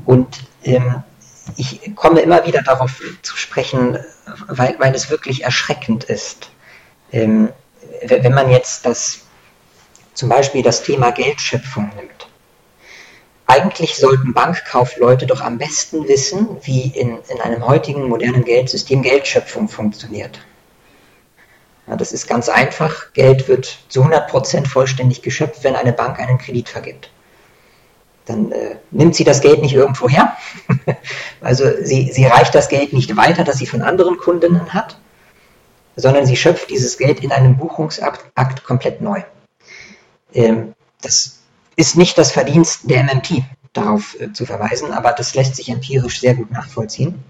Und ähm, ich komme immer wieder darauf zu sprechen, weil, weil es wirklich erschreckend ist. Ähm, wenn man jetzt das, zum Beispiel das Thema Geldschöpfung nimmt. Eigentlich sollten Bankkaufleute doch am besten wissen, wie in, in einem heutigen modernen Geldsystem Geldschöpfung funktioniert. Ja, das ist ganz einfach. Geld wird zu 100% vollständig geschöpft, wenn eine Bank einen Kredit vergibt. Dann äh, nimmt sie das Geld nicht irgendwo her. <laughs> also sie, sie reicht das Geld nicht weiter, das sie von anderen Kundinnen hat, sondern sie schöpft dieses Geld in einem Buchungsakt komplett neu. Ähm, das ist nicht das Verdienst der MMT, darauf äh, zu verweisen, aber das lässt sich empirisch sehr gut nachvollziehen.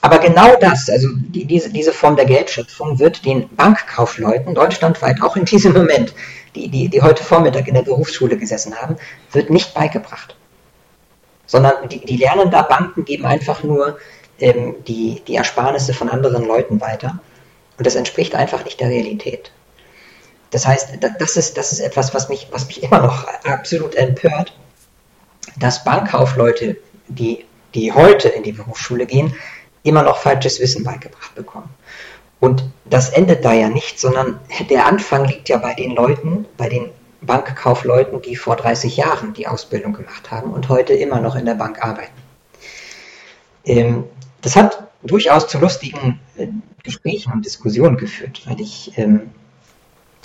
Aber genau das, also die, diese, diese Form der Geldschöpfung, wird den Bankkaufleuten deutschlandweit, auch in diesem Moment, die, die, die heute Vormittag in der Berufsschule gesessen haben, wird nicht beigebracht. Sondern die, die lernen da, Banken geben einfach nur ähm, die, die Ersparnisse von anderen Leuten weiter. Und das entspricht einfach nicht der Realität. Das heißt, das ist, das ist etwas, was mich, was mich <laughs> immer noch absolut empört, dass Bankkaufleute, die, die heute in die Berufsschule gehen, immer noch falsches Wissen beigebracht bekommen. Und das endet da ja nicht, sondern der Anfang liegt ja bei den Leuten, bei den Bankkaufleuten, die vor 30 Jahren die Ausbildung gemacht haben und heute immer noch in der Bank arbeiten. Ähm, das hat durchaus zu lustigen äh, Gesprächen und Diskussionen geführt, weil ich ähm,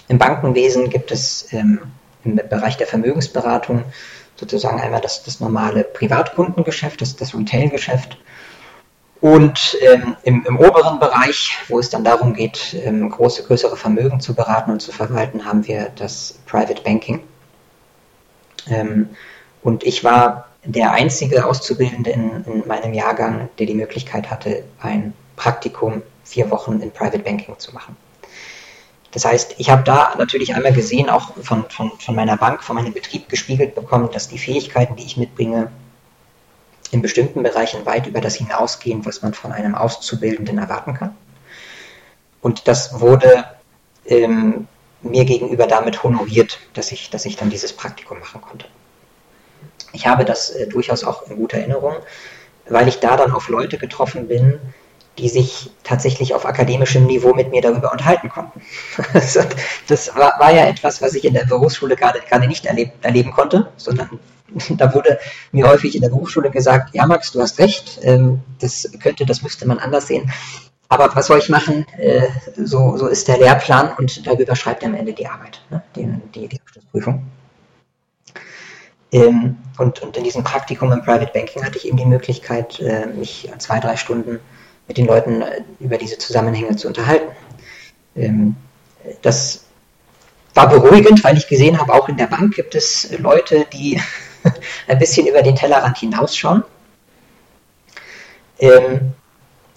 im Bankenwesen gibt es ähm, im Bereich der Vermögensberatung sozusagen einmal das, das normale Privatkundengeschäft, das, das Retailgeschäft und ähm, im, im, oberen Bereich, wo es dann darum geht, ähm, große, größere Vermögen zu beraten und zu verwalten, haben wir das Private Banking. Ähm, und ich war der einzige Auszubildende in, in, meinem Jahrgang, der die Möglichkeit hatte, ein Praktikum vier Wochen in Private Banking zu machen. Das heißt, ich habe da natürlich einmal gesehen, auch von, von, von meiner Bank, von meinem Betrieb gespiegelt bekommen, dass die Fähigkeiten, die ich mitbringe, in bestimmten Bereichen weit über das hinausgehen, was man von einem Auszubildenden erwarten kann. Und das wurde ähm, mir gegenüber damit honoriert, dass ich, dass ich dann dieses Praktikum machen konnte. Ich habe das äh, durchaus auch in guter Erinnerung, weil ich da dann auf Leute getroffen bin, die sich tatsächlich auf akademischem Niveau mit mir darüber unterhalten konnten. <laughs> das war, war, ja etwas, was ich in der Berufsschule gerade, gerade nicht erleb, erleben konnte, sondern <laughs> da wurde mir häufig in der Berufsschule gesagt, ja Max, du hast recht, ähm, das könnte, das müsste man anders sehen. Aber was soll ich machen? Äh, so, so ist der Lehrplan und darüber schreibt er am Ende die Arbeit, ne? die, die, die Abschlussprüfung. Ähm, und, und in diesem Praktikum im Private Banking hatte ich eben die Möglichkeit, äh, mich zwei, drei Stunden mit den Leuten äh, über diese Zusammenhänge zu unterhalten. Ähm, das war beruhigend, weil ich gesehen habe, auch in der Bank gibt es Leute, die <laughs> ein bisschen über den Tellerrand hinausschauen. Ähm,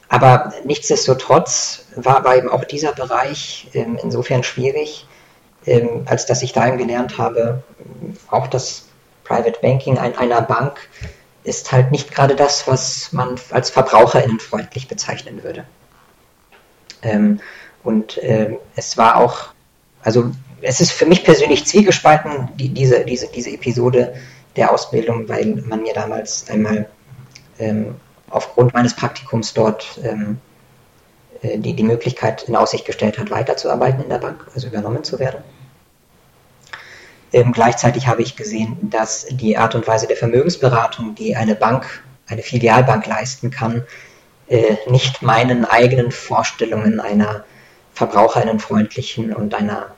aber nichtsdestotrotz war, war eben auch dieser Bereich ähm, insofern schwierig, ähm, als dass ich dahin gelernt habe, auch das Private Banking ein, einer Bank ist halt nicht gerade das, was man als verbraucherinnenfreundlich bezeichnen würde. Ähm, und äh, es war auch, also es ist für mich persönlich zwiegespalten, die, diese, diese, diese Episode der Ausbildung, weil man mir damals einmal ähm, aufgrund meines Praktikums dort ähm, äh, die, die Möglichkeit in Aussicht gestellt hat, weiterzuarbeiten in der Bank, also übernommen zu werden. Ähm, gleichzeitig habe ich gesehen, dass die Art und Weise der Vermögensberatung, die eine Bank, eine Filialbank leisten kann, äh, nicht meinen eigenen Vorstellungen einer verbraucherinnenfreundlichen und einer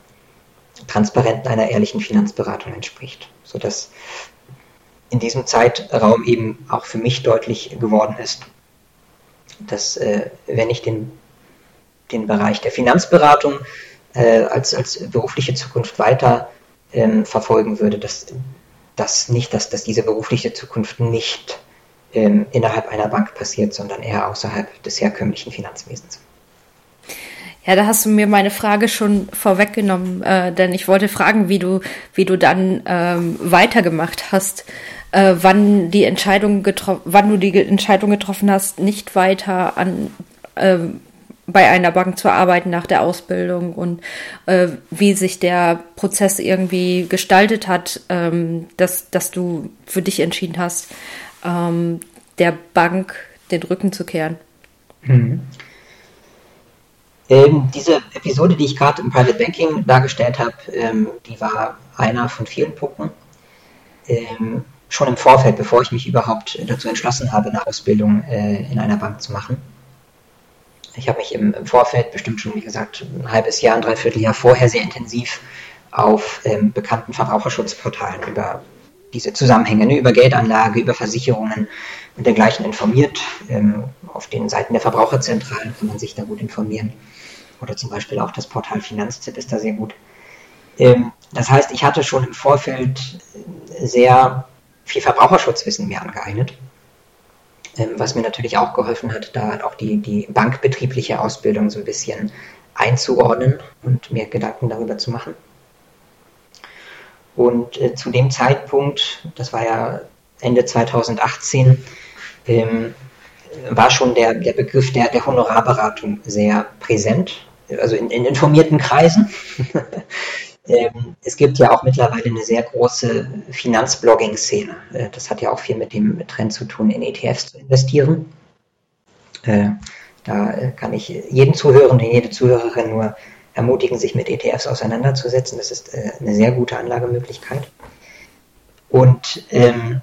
transparenten, einer ehrlichen Finanzberatung entspricht. Sodass in diesem Zeitraum eben auch für mich deutlich geworden ist, dass äh, wenn ich den, den Bereich der Finanzberatung äh, als, als berufliche Zukunft weiter ähm, verfolgen würde, dass, dass nicht, dass, dass diese berufliche Zukunft nicht ähm, innerhalb einer Bank passiert, sondern eher außerhalb des herkömmlichen Finanzwesens. Ja, da hast du mir meine Frage schon vorweggenommen, äh, denn ich wollte fragen, wie du, wie du dann ähm, weitergemacht hast, äh, wann die Entscheidung wann du die Entscheidung getroffen hast, nicht weiter an äh, bei einer Bank zu arbeiten nach der Ausbildung und äh, wie sich der Prozess irgendwie gestaltet hat, ähm, dass, dass du für dich entschieden hast, ähm, der Bank den Rücken zu kehren. Mhm. Ähm, diese Episode, die ich gerade im Private Banking dargestellt habe, ähm, die war einer von vielen Punkten. Ähm, schon im Vorfeld, bevor ich mich überhaupt dazu entschlossen habe, eine Ausbildung äh, in einer Bank zu machen. Ich habe mich im, im, Vorfeld, bestimmt schon, wie gesagt, ein halbes Jahr, ein Dreivierteljahr vorher sehr intensiv auf ähm, bekannten Verbraucherschutzportalen über diese Zusammenhänge, ne, über Geldanlage, über Versicherungen und dergleichen informiert. Ähm, auf den Seiten der Verbraucherzentralen kann man sich da gut informieren. Oder zum Beispiel auch das Portal Finanztipp ist da sehr gut. Ähm, das heißt, ich hatte schon im Vorfeld sehr viel Verbraucherschutzwissen mir angeeignet, was mir natürlich auch geholfen hat, da auch die, die bankbetriebliche Ausbildung so ein bisschen einzuordnen und mir Gedanken darüber zu machen. Und äh, zu dem Zeitpunkt, das war ja Ende 2018, ähm, war schon der, der Begriff der, der Honorarberatung sehr präsent, also in, in informierten Kreisen. <laughs> ähm, es gibt ja auch mittlerweile eine sehr große Finanzblogging-Szene. Äh, das hat ja auch viel mit dem Trend zu tun, in ETFs zu investieren. Äh, da äh, kann ich jeden Zuhörenden, jede Zuhörerin nur ermutigen, sich mit ETFs auseinanderzusetzen. Das ist eine sehr gute Anlagemöglichkeit. Und ähm,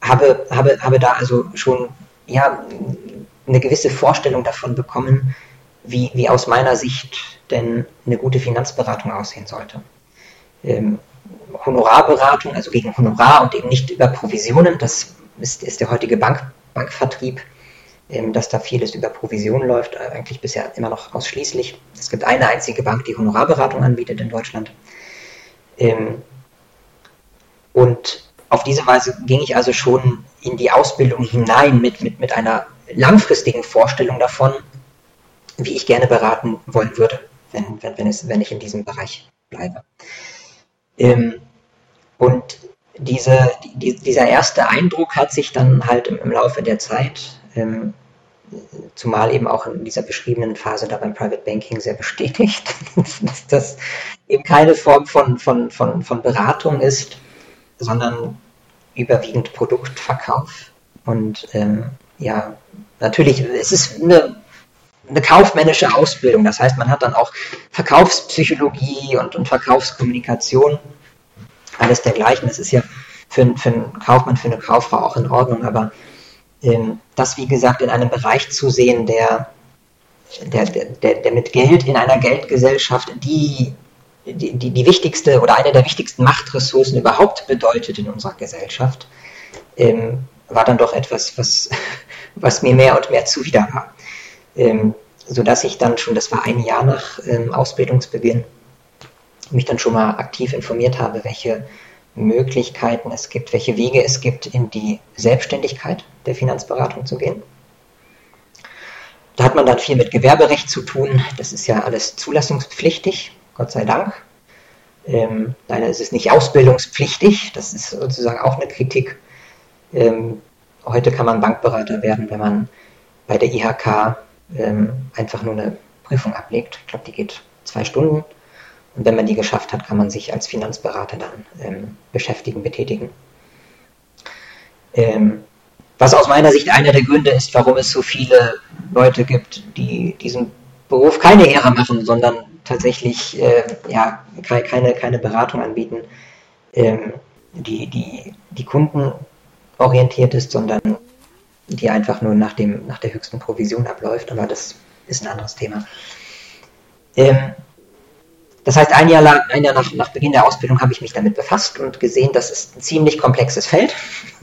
habe, habe, habe da also schon ja, eine gewisse Vorstellung davon bekommen, wie, wie aus meiner Sicht denn eine gute Finanzberatung aussehen sollte. Ähm, Honorarberatung, also gegen Honorar und eben nicht über Provisionen, das ist, ist der heutige Bank, Bankvertrieb, ähm, dass da vieles über Provisionen läuft, äh, eigentlich bisher immer noch ausschließlich. Es gibt eine einzige Bank, die Honorarberatung anbietet in Deutschland. Ähm, und auf diese Weise ging ich also schon in die Ausbildung hinein mit, mit, mit einer langfristigen Vorstellung davon, wie ich gerne beraten wollen würde, wenn, wenn, wenn, es, wenn ich in diesem Bereich bleibe. Ähm, und diese, die, dieser erste Eindruck hat sich dann halt im, im Laufe der Zeit, ähm, zumal eben auch in dieser beschriebenen Phase da beim Private Banking sehr bestätigt, <laughs> dass das eben keine Form von, von, von, von Beratung ist, sondern überwiegend Produktverkauf. Und ähm, ja, natürlich, es ist eine, eine kaufmännische Ausbildung. Das heißt, man hat dann auch Verkaufspsychologie und, und Verkaufskommunikation, alles dergleichen. Das ist ja für, für einen Kaufmann, für eine Kauffrau auch in Ordnung, aber ähm, das, wie gesagt, in einem Bereich zu sehen, der, der, der, der mit Geld in einer Geldgesellschaft, die die, die, wichtigste oder eine der wichtigsten Machtressourcen überhaupt bedeutet in unserer Gesellschaft, ähm, war dann doch etwas, was, <laughs> was mir mehr und mehr zuwider war. Ähm, sodass ich dann schon, das war ein Jahr nach ähm, Ausbildungsbeginn, mich dann schon mal aktiv informiert habe, welche Möglichkeiten es gibt, welche Wege es gibt, in die Selbstständigkeit der Finanzberatung zu gehen. Da hat man dann viel mit Gewerberecht zu tun. Das ist ja alles zulassungspflichtig. Gott sei Dank. Ähm, leider ist es nicht ausbildungspflichtig, das ist sozusagen auch eine Kritik. Ähm, heute kann man Bankberater werden, wenn man bei der IHK ähm, einfach nur eine Prüfung ablegt. Ich glaube, die geht zwei Stunden. Und wenn man die geschafft hat, kann man sich als Finanzberater dann ähm, beschäftigen, betätigen. Ähm, was aus meiner Sicht einer der Gründe ist, warum es so viele Leute gibt, die diesen Beruf keine Ehre machen, sondern tatsächlich äh, ja, keine, keine Beratung anbieten, ähm, die, die, die Kunden orientiert ist, sondern die einfach nur nach, dem, nach der höchsten Provision abläuft. Aber das ist ein anderes Thema. Ähm, das heißt, ein Jahr, lang, ein Jahr nach, nach Beginn der Ausbildung habe ich mich damit befasst und gesehen, das ist ein ziemlich komplexes Feld,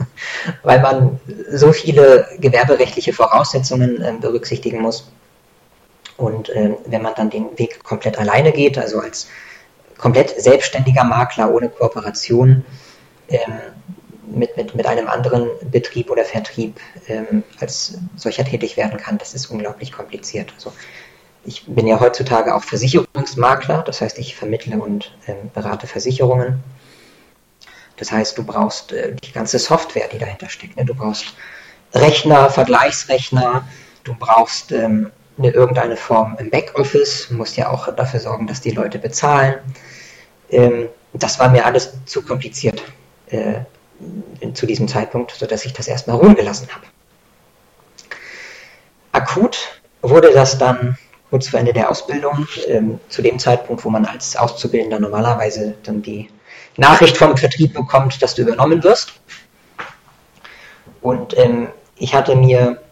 <laughs> weil man so viele gewerberechtliche Voraussetzungen äh, berücksichtigen muss. Und äh, wenn man dann den Weg komplett alleine geht, also als komplett selbstständiger Makler ohne Kooperation ähm, mit, mit, mit einem anderen Betrieb oder Vertrieb ähm, als solcher tätig werden kann, das ist unglaublich kompliziert. Also ich bin ja heutzutage auch Versicherungsmakler, das heißt, ich vermittle und ähm, berate Versicherungen. Das heißt, du brauchst äh, die ganze Software, die dahinter steckt. Ne? Du brauchst Rechner, Vergleichsrechner, du brauchst ähm, eine irgendeine Form im Backoffice, muss ja auch dafür sorgen, dass die Leute bezahlen. Ähm, das war mir alles zu kompliziert. Äh, zu diesem Zeitpunkt, sodass ich das erstmal ruhen gelassen habe. Akut wurde das dann kurz vor Ende der Ausbildung, ähm, zu dem Zeitpunkt, wo man als Auszubildender normalerweise dann die Nachricht vom Vertrieb bekommt, dass du übernommen wirst. Und ähm, ich hatte mir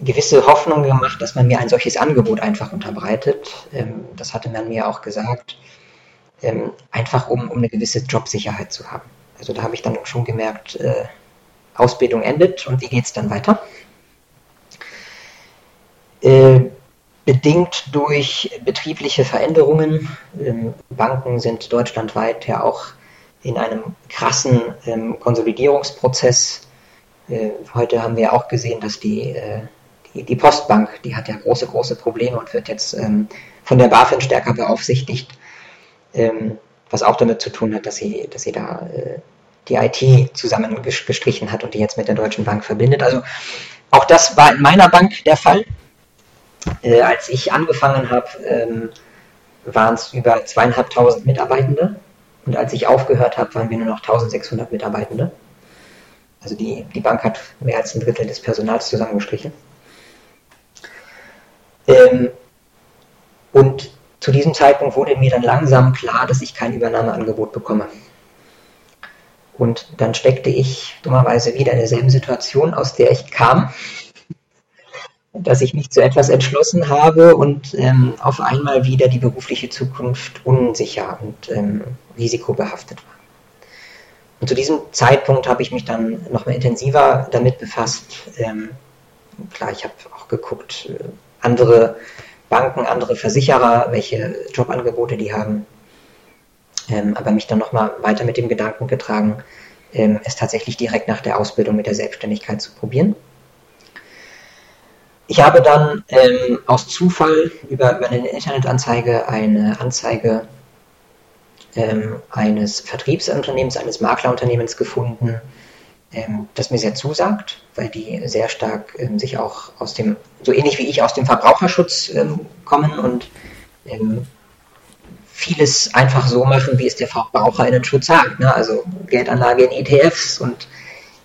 gewisse Hoffnung gemacht, dass man mir ein solches Angebot einfach unterbreitet. Ähm, das hatte man mir auch gesagt, ähm, einfach um, um eine gewisse Jobsicherheit zu haben. Also da habe ich dann schon gemerkt, äh, Ausbildung endet und wie geht es dann weiter? Äh, bedingt durch betriebliche Veränderungen. Ähm, Banken sind deutschlandweit ja auch in einem krassen ähm, Konsolidierungsprozess. Äh, heute haben wir auch gesehen, dass die, äh, die, die, Postbank, die hat ja große, große Probleme und wird jetzt ähm, von der BaFin stärker beaufsichtigt, ähm, was auch damit zu tun hat, dass sie, dass sie da äh, die IT zusammengestrichen hat und die jetzt mit der Deutschen Bank verbindet. Also auch das war in meiner Bank der Fall. Äh, als ich angefangen habe, ähm, waren es über zweieinhalbtausend Mitarbeitende. Und als ich aufgehört habe, waren wir nur noch 1600 Mitarbeitende. Also die, die Bank hat mehr als ein Drittel des Personals zusammengestrichen. Ähm, und zu diesem Zeitpunkt wurde mir dann langsam klar, dass ich kein Übernahmeangebot bekomme. Und dann steckte ich dummerweise wieder in derselben Situation, aus der ich kam dass ich mich zu etwas entschlossen habe und ähm, auf einmal wieder die berufliche Zukunft unsicher und ähm, risikobehaftet war. Und zu diesem Zeitpunkt habe ich mich dann nochmal intensiver damit befasst. Ähm, klar, ich habe auch geguckt, äh, andere Banken, andere Versicherer, welche Jobangebote die haben. Ähm, aber mich dann nochmal weiter mit dem Gedanken getragen, ähm, es tatsächlich direkt nach der Ausbildung mit der Selbstständigkeit zu probieren. Ich habe dann ähm, aus Zufall über, über, eine Internetanzeige eine Anzeige ähm, eines Vertriebsunternehmens, eines Maklerunternehmens gefunden, ähm, das mir sehr zusagt, weil die sehr stark ähm, sich auch aus dem, so ähnlich wie ich, aus dem Verbraucherschutz ähm, kommen und ähm, vieles einfach so machen, wie es der Verbraucher in den Schutz sagt. Ne? Also Geldanlage in ETFs und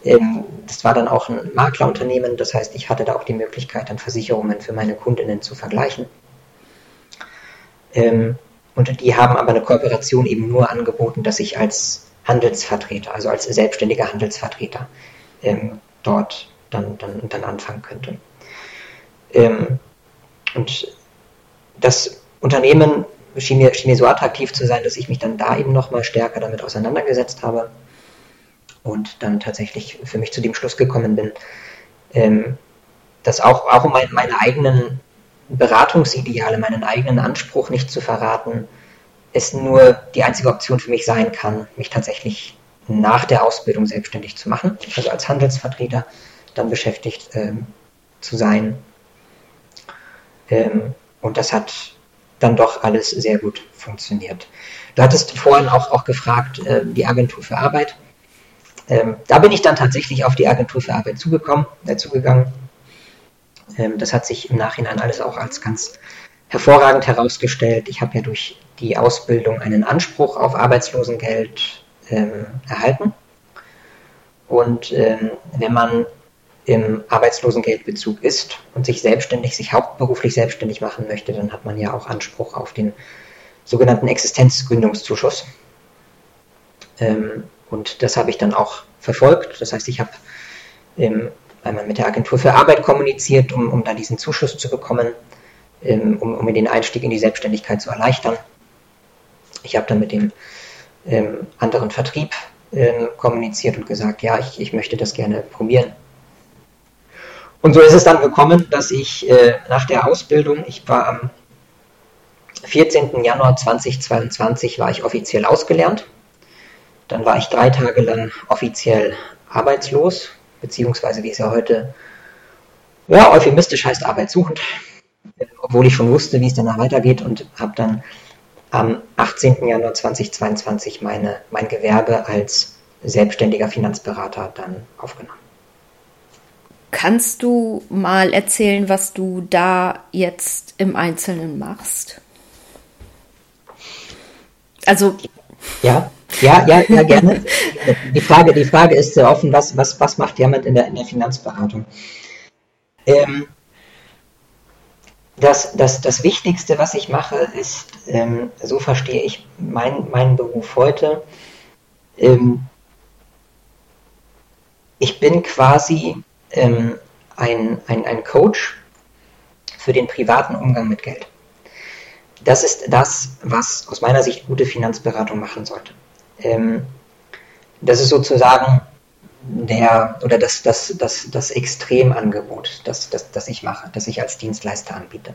ähm, das war dann auch ein Maklerunternehmen, das heißt, ich hatte da auch die Möglichkeit, dann Versicherungen für meine Kundinnen zu vergleichen. Ähm, und die haben aber eine Kooperation eben nur angeboten, dass ich als Handelsvertreter, also als selbstständiger Handelsvertreter ähm, dort dann, dann, dann anfangen könnte. und das Unternehmen schien mir, schien mir so attraktiv zu sein, dass ich mich dann da eben nochmal stärker damit auseinandergesetzt habe und dann tatsächlich für mich zu dem Schluss gekommen bin, ähm, dass auch, auch um mein, meine eigenen Beratungsideale, meinen eigenen Anspruch nicht zu verraten, es nur die einzige Option für mich sein kann, mich tatsächlich nach der Ausbildung selbstständig zu machen, also als Handelsvertreter dann beschäftigt ähm, zu sein. Ähm, und das hat dann doch alles sehr gut funktioniert. Du hattest vorhin auch, auch gefragt, äh, die Agentur für Arbeit. Ähm, da bin ich dann tatsächlich auf die Agentur für Arbeit zugekommen, äh, zugegangen. Ähm, das hat sich im Nachhinein alles auch als ganz hervorragend herausgestellt. Ich habe ja durch die Ausbildung einen Anspruch auf Arbeitslosengeld ähm, erhalten. Und ähm, wenn man im Arbeitslosengeldbezug ist und sich selbstständig, sich hauptberuflich selbstständig machen möchte, dann hat man ja auch Anspruch auf den sogenannten Existenzgründungszuschuss. Ähm, und das habe ich dann auch verfolgt. Das heißt, ich habe ähm, einmal mit der Agentur für Arbeit kommuniziert, um, um da diesen Zuschuss zu bekommen, ähm, um, um mir den Einstieg in die Selbstständigkeit zu erleichtern. Ich habe dann mit dem ähm, anderen Vertrieb ähm, kommuniziert und gesagt, ja, ich, ich möchte das gerne probieren. Und so ist es dann gekommen, dass ich äh, nach der Ausbildung, ich war am 14. Januar 2022, war ich offiziell ausgelernt dann war ich drei Tage lang offiziell arbeitslos, beziehungsweise wie es ja heute ja, euphemistisch heißt, arbeitssuchend, obwohl ich schon wusste, wie es danach weitergeht und habe dann am 18. Januar 2022 meine, mein Gewerbe als selbstständiger Finanzberater dann aufgenommen. Kannst du mal erzählen, was du da jetzt im Einzelnen machst? Also ja. Ja, ja, ja, gerne. Die Frage, die Frage ist sehr offen, was, was, was macht jemand in der, in der Finanzberatung? Ähm, das, das, das Wichtigste, was ich mache, ist, ähm, so verstehe ich mein, meinen Beruf heute, ähm, ich bin quasi ähm, ein, ein, ein Coach für den privaten Umgang mit Geld. Das ist das, was aus meiner Sicht gute Finanzberatung machen sollte. Ähm, das ist sozusagen der oder das, das, das, das Extremangebot, das, das, das ich mache, das ich als Dienstleister anbiete.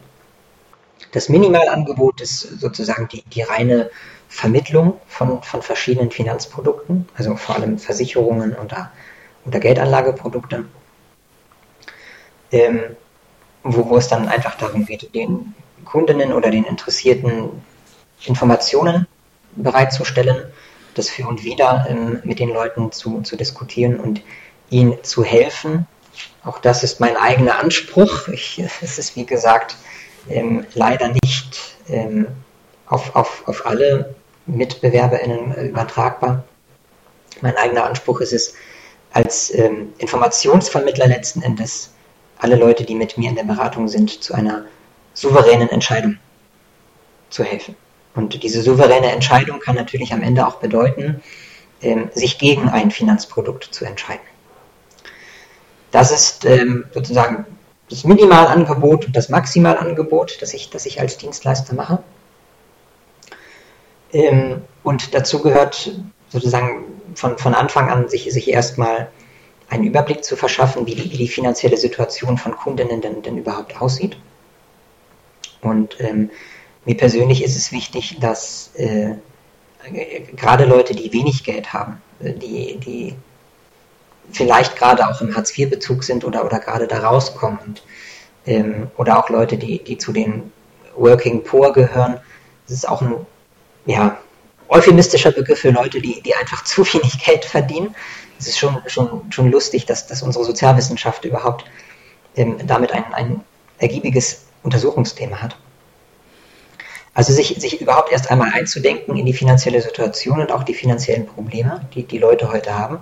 Das Minimalangebot ist sozusagen die, die reine Vermittlung von, von verschiedenen Finanzprodukten, also vor allem Versicherungen oder, oder Geldanlageprodukte, ähm, wo, wo es dann einfach darum geht, den Kundinnen oder den Interessierten Informationen bereitzustellen, das für und wieder ähm, mit den Leuten zu, zu diskutieren und ihnen zu helfen. Auch das ist mein eigener Anspruch. Ich, <laughs> es ist wie gesagt ähm, leider nicht ähm, auf, auf, auf alle MitbewerberInnen übertragbar. Mein eigener Anspruch ist es, als ähm, Informationsvermittler letzten Endes alle Leute, die mit mir in der Beratung sind, zu einer souveränen Entscheidung zu helfen. Und diese souveräne Entscheidung kann natürlich am Ende auch bedeuten, ähm, sich gegen ein Finanzprodukt zu entscheiden. Das ist ähm, sozusagen das Minimalangebot und das Maximalangebot, das ich, das ich als Dienstleister mache. Ähm, und dazu gehört sozusagen von, von Anfang an, sich, sich erstmal einen Überblick zu verschaffen, wie die, wie die finanzielle Situation von Kundinnen denn, denn überhaupt aussieht. Und ähm, mir persönlich ist es wichtig, dass äh, gerade Leute, die wenig Geld haben, äh, die, die vielleicht gerade auch im Hartz-IV-Bezug sind oder, oder gerade da rauskommen und, ähm, oder auch Leute, die, die zu den Working Poor gehören, das ist auch ein ja, euphemistischer Begriff für Leute, die, die einfach <laughs> zu wenig Geld verdienen. Es ist schon, schon, schon lustig, dass, dass unsere Sozialwissenschaft überhaupt ähm, damit ein, ein ergiebiges Untersuchungsthema hat. Also sich, sich überhaupt erst einmal einzudenken in die finanzielle Situation und auch die finanziellen Probleme, die die Leute heute haben.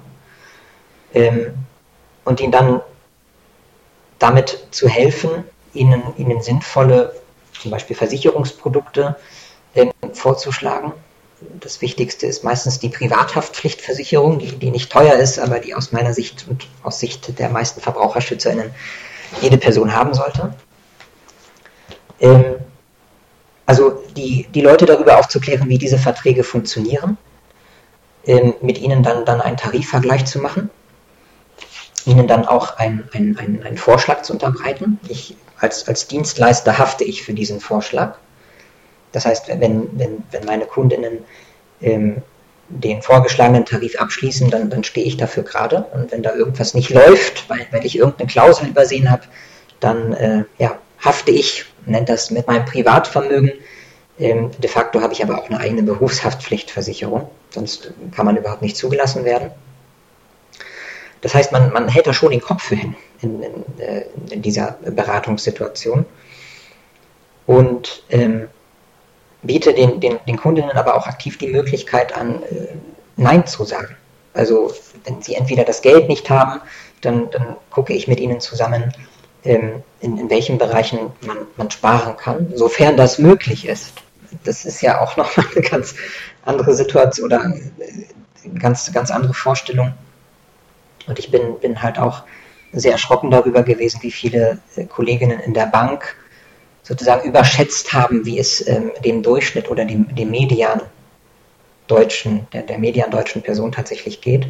Ähm, und ihnen dann damit zu helfen, ihnen, ihnen sinnvolle, zum Beispiel Versicherungsprodukte ähm, vorzuschlagen. Das Wichtigste ist meistens die Privathaftpflichtversicherung, die, die nicht teuer ist, aber die aus meiner Sicht und aus Sicht der meisten VerbraucherschützerInnen jede Person haben sollte. Ähm, also die, die Leute darüber aufzuklären, wie diese Verträge funktionieren, ähm, mit ihnen dann, dann einen Tarifvergleich zu machen, ihnen dann auch einen ein, ein Vorschlag zu unterbreiten. Ich, als, als Dienstleister hafte ich für diesen Vorschlag. Das heißt, wenn, wenn, wenn meine Kundinnen ähm, den vorgeschlagenen Tarif abschließen, dann, dann stehe ich dafür gerade. Und wenn da irgendwas nicht läuft, weil, weil ich irgendeine Klausel übersehen habe, dann äh, ja, hafte ich, nennt das mit meinem Privatvermögen. Ähm, de facto habe ich aber auch eine eigene Berufshaftpflichtversicherung, sonst kann man überhaupt nicht zugelassen werden. Das heißt, man, man hält da schon den Kopf für hin in, in, äh, in dieser Beratungssituation und ähm, bietet den, den, den Kundinnen aber auch aktiv die Möglichkeit an, äh, Nein zu sagen. Also wenn sie entweder das Geld nicht haben, dann, dann gucke ich mit ihnen zusammen, in, in welchen Bereichen man, man sparen kann, sofern das möglich ist. Das ist ja auch <laughs> nochmal eine ganz andere Situation oder eine äh, ganz, ganz andere Vorstellung. Und ich bin, bin halt auch sehr erschrocken darüber gewesen, wie viele äh, Kolleginnen in der Bank sozusagen überschätzt haben, wie es ähm, dem Durchschnitt oder dem, dem Median deutschen, der, der Median deutschen Person tatsächlich geht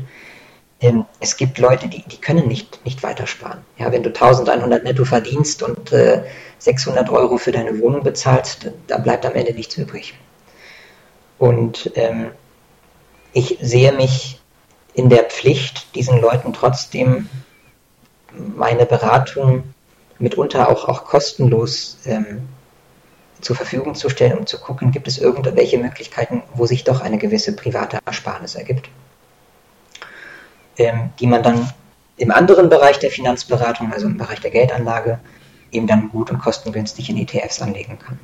es gibt Leute, die, die können nicht, nicht weitersparen. Ja, wenn du 1100 netto verdienst und äh, 600 Euro für deine Wohnung bezahlst, da bleibt am Ende nichts übrig. Und ähm, ich sehe mich in der Pflicht, diesen Leuten trotzdem meine Beratung mitunter auch, auch kostenlos ähm, zur Verfügung zu stellen, um zu gucken, gibt es irgendwelche Möglichkeiten, wo sich doch eine gewisse private Ersparnis ergibt ähm, die man dann im anderen Bereich der Finanzberatung, also im Bereich der Geldanlage, eben dann gut und kostengünstig in ETFs anlegen kann.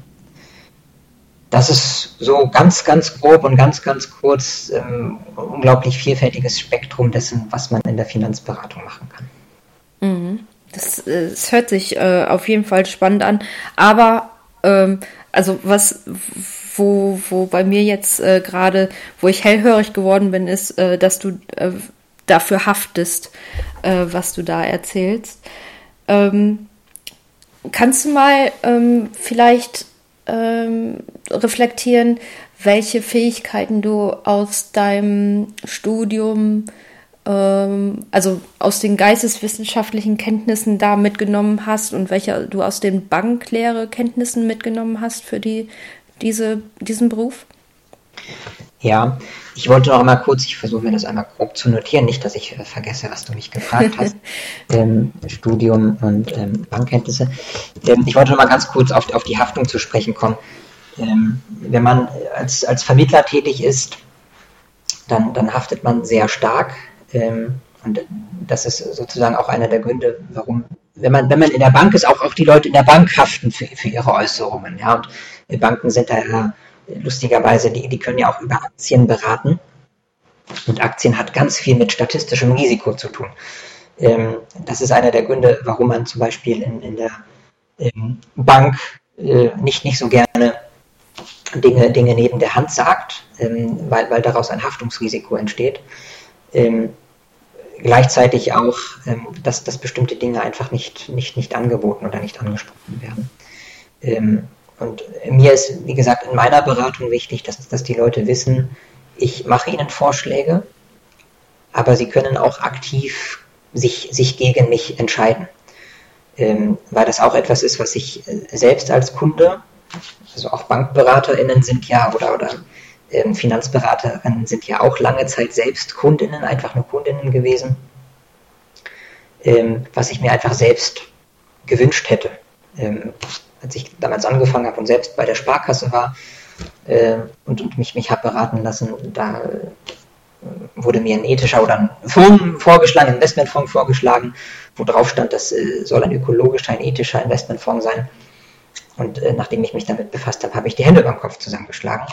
das ist so ganz, ganz grob und ganz, ganz kurz ähm, unglaublich vielfältiges Spektrum dessen, was man in der Finanzberatung machen kann. Mhm. Das, das hört sich äh, auf jeden Fall spannend an. Aber ähm, also was wo, wo bei mir jetzt äh, gerade, wo ich hellhörig geworden bin, ist, äh, dass du äh, dafür haftest, äh, was du da erzählst. Ähm, kannst du mal ähm, vielleicht ähm, reflektieren, welche Fähigkeiten du aus deinem Studium, ähm, also aus den geisteswissenschaftlichen Kenntnissen da mitgenommen hast und welche du aus den Banklehre-Kenntnissen mitgenommen hast für die, diese, diesen Beruf? Ja, ich wollte noch mal kurz, ich versuche mir das einmal grob zu notieren, nicht, dass ich äh, vergesse, was du mich gefragt hast. <laughs> ähm, Studium und ähm, Bankkenntnisse. Ähm, ich wollte noch mal ganz kurz auf, auf die Haftung zu sprechen kommen. Ähm, wenn man als, als Vermittler tätig ist, dann, dann haftet man sehr stark. Ähm, und das ist sozusagen auch einer der Gründe, warum, wenn man, wenn man in der Bank ist, auch, auch die Leute in der Bank haften für, für ihre Äußerungen. Ja, und Banken sind da ja lustigerweise, die, die können ja auch über Aktien beraten. Und Aktien hat ganz viel mit statistischem Risiko zu tun. Ähm, das ist einer der Gründe, warum man zum Beispiel in, in der ähm, Bank äh, nicht, nicht so gerne Dinge, Dinge neben der Hand sagt, ähm, weil, weil daraus ein Haftungsrisiko entsteht. Ähm, gleichzeitig auch, ähm, dass, dass bestimmte Dinge einfach nicht, nicht, nicht angeboten oder nicht angesprochen werden. Ähm, und mir ist, wie gesagt, in meiner Beratung wichtig, dass, dass die Leute wissen, ich mache ihnen Vorschläge, aber sie können auch aktiv sich, sich gegen mich entscheiden. Ähm, weil das auch etwas ist, was ich äh, selbst als Kunde, also auch BankberaterInnen sind ja oder, oder ähm, Finanzberaterinnen sind ja auch lange Zeit selbst Kundinnen, einfach nur Kundinnen gewesen, ähm, was ich mir einfach selbst gewünscht hätte. Als ich damals angefangen habe und selbst bei der Sparkasse war äh, und, und, mich, mich habe beraten lassen, da äh, wurde mir ein ethischer oder ein Fonds vorgeschlagen, ein Investmentfonds vorgeschlagen, wo drauf stand, das äh, soll ein ökologischer, ein ethischer Investmentfonds sein. Und äh, nachdem ich mich damit befasst habe, habe ich die Hände beim Kopf zusammengeschlagen.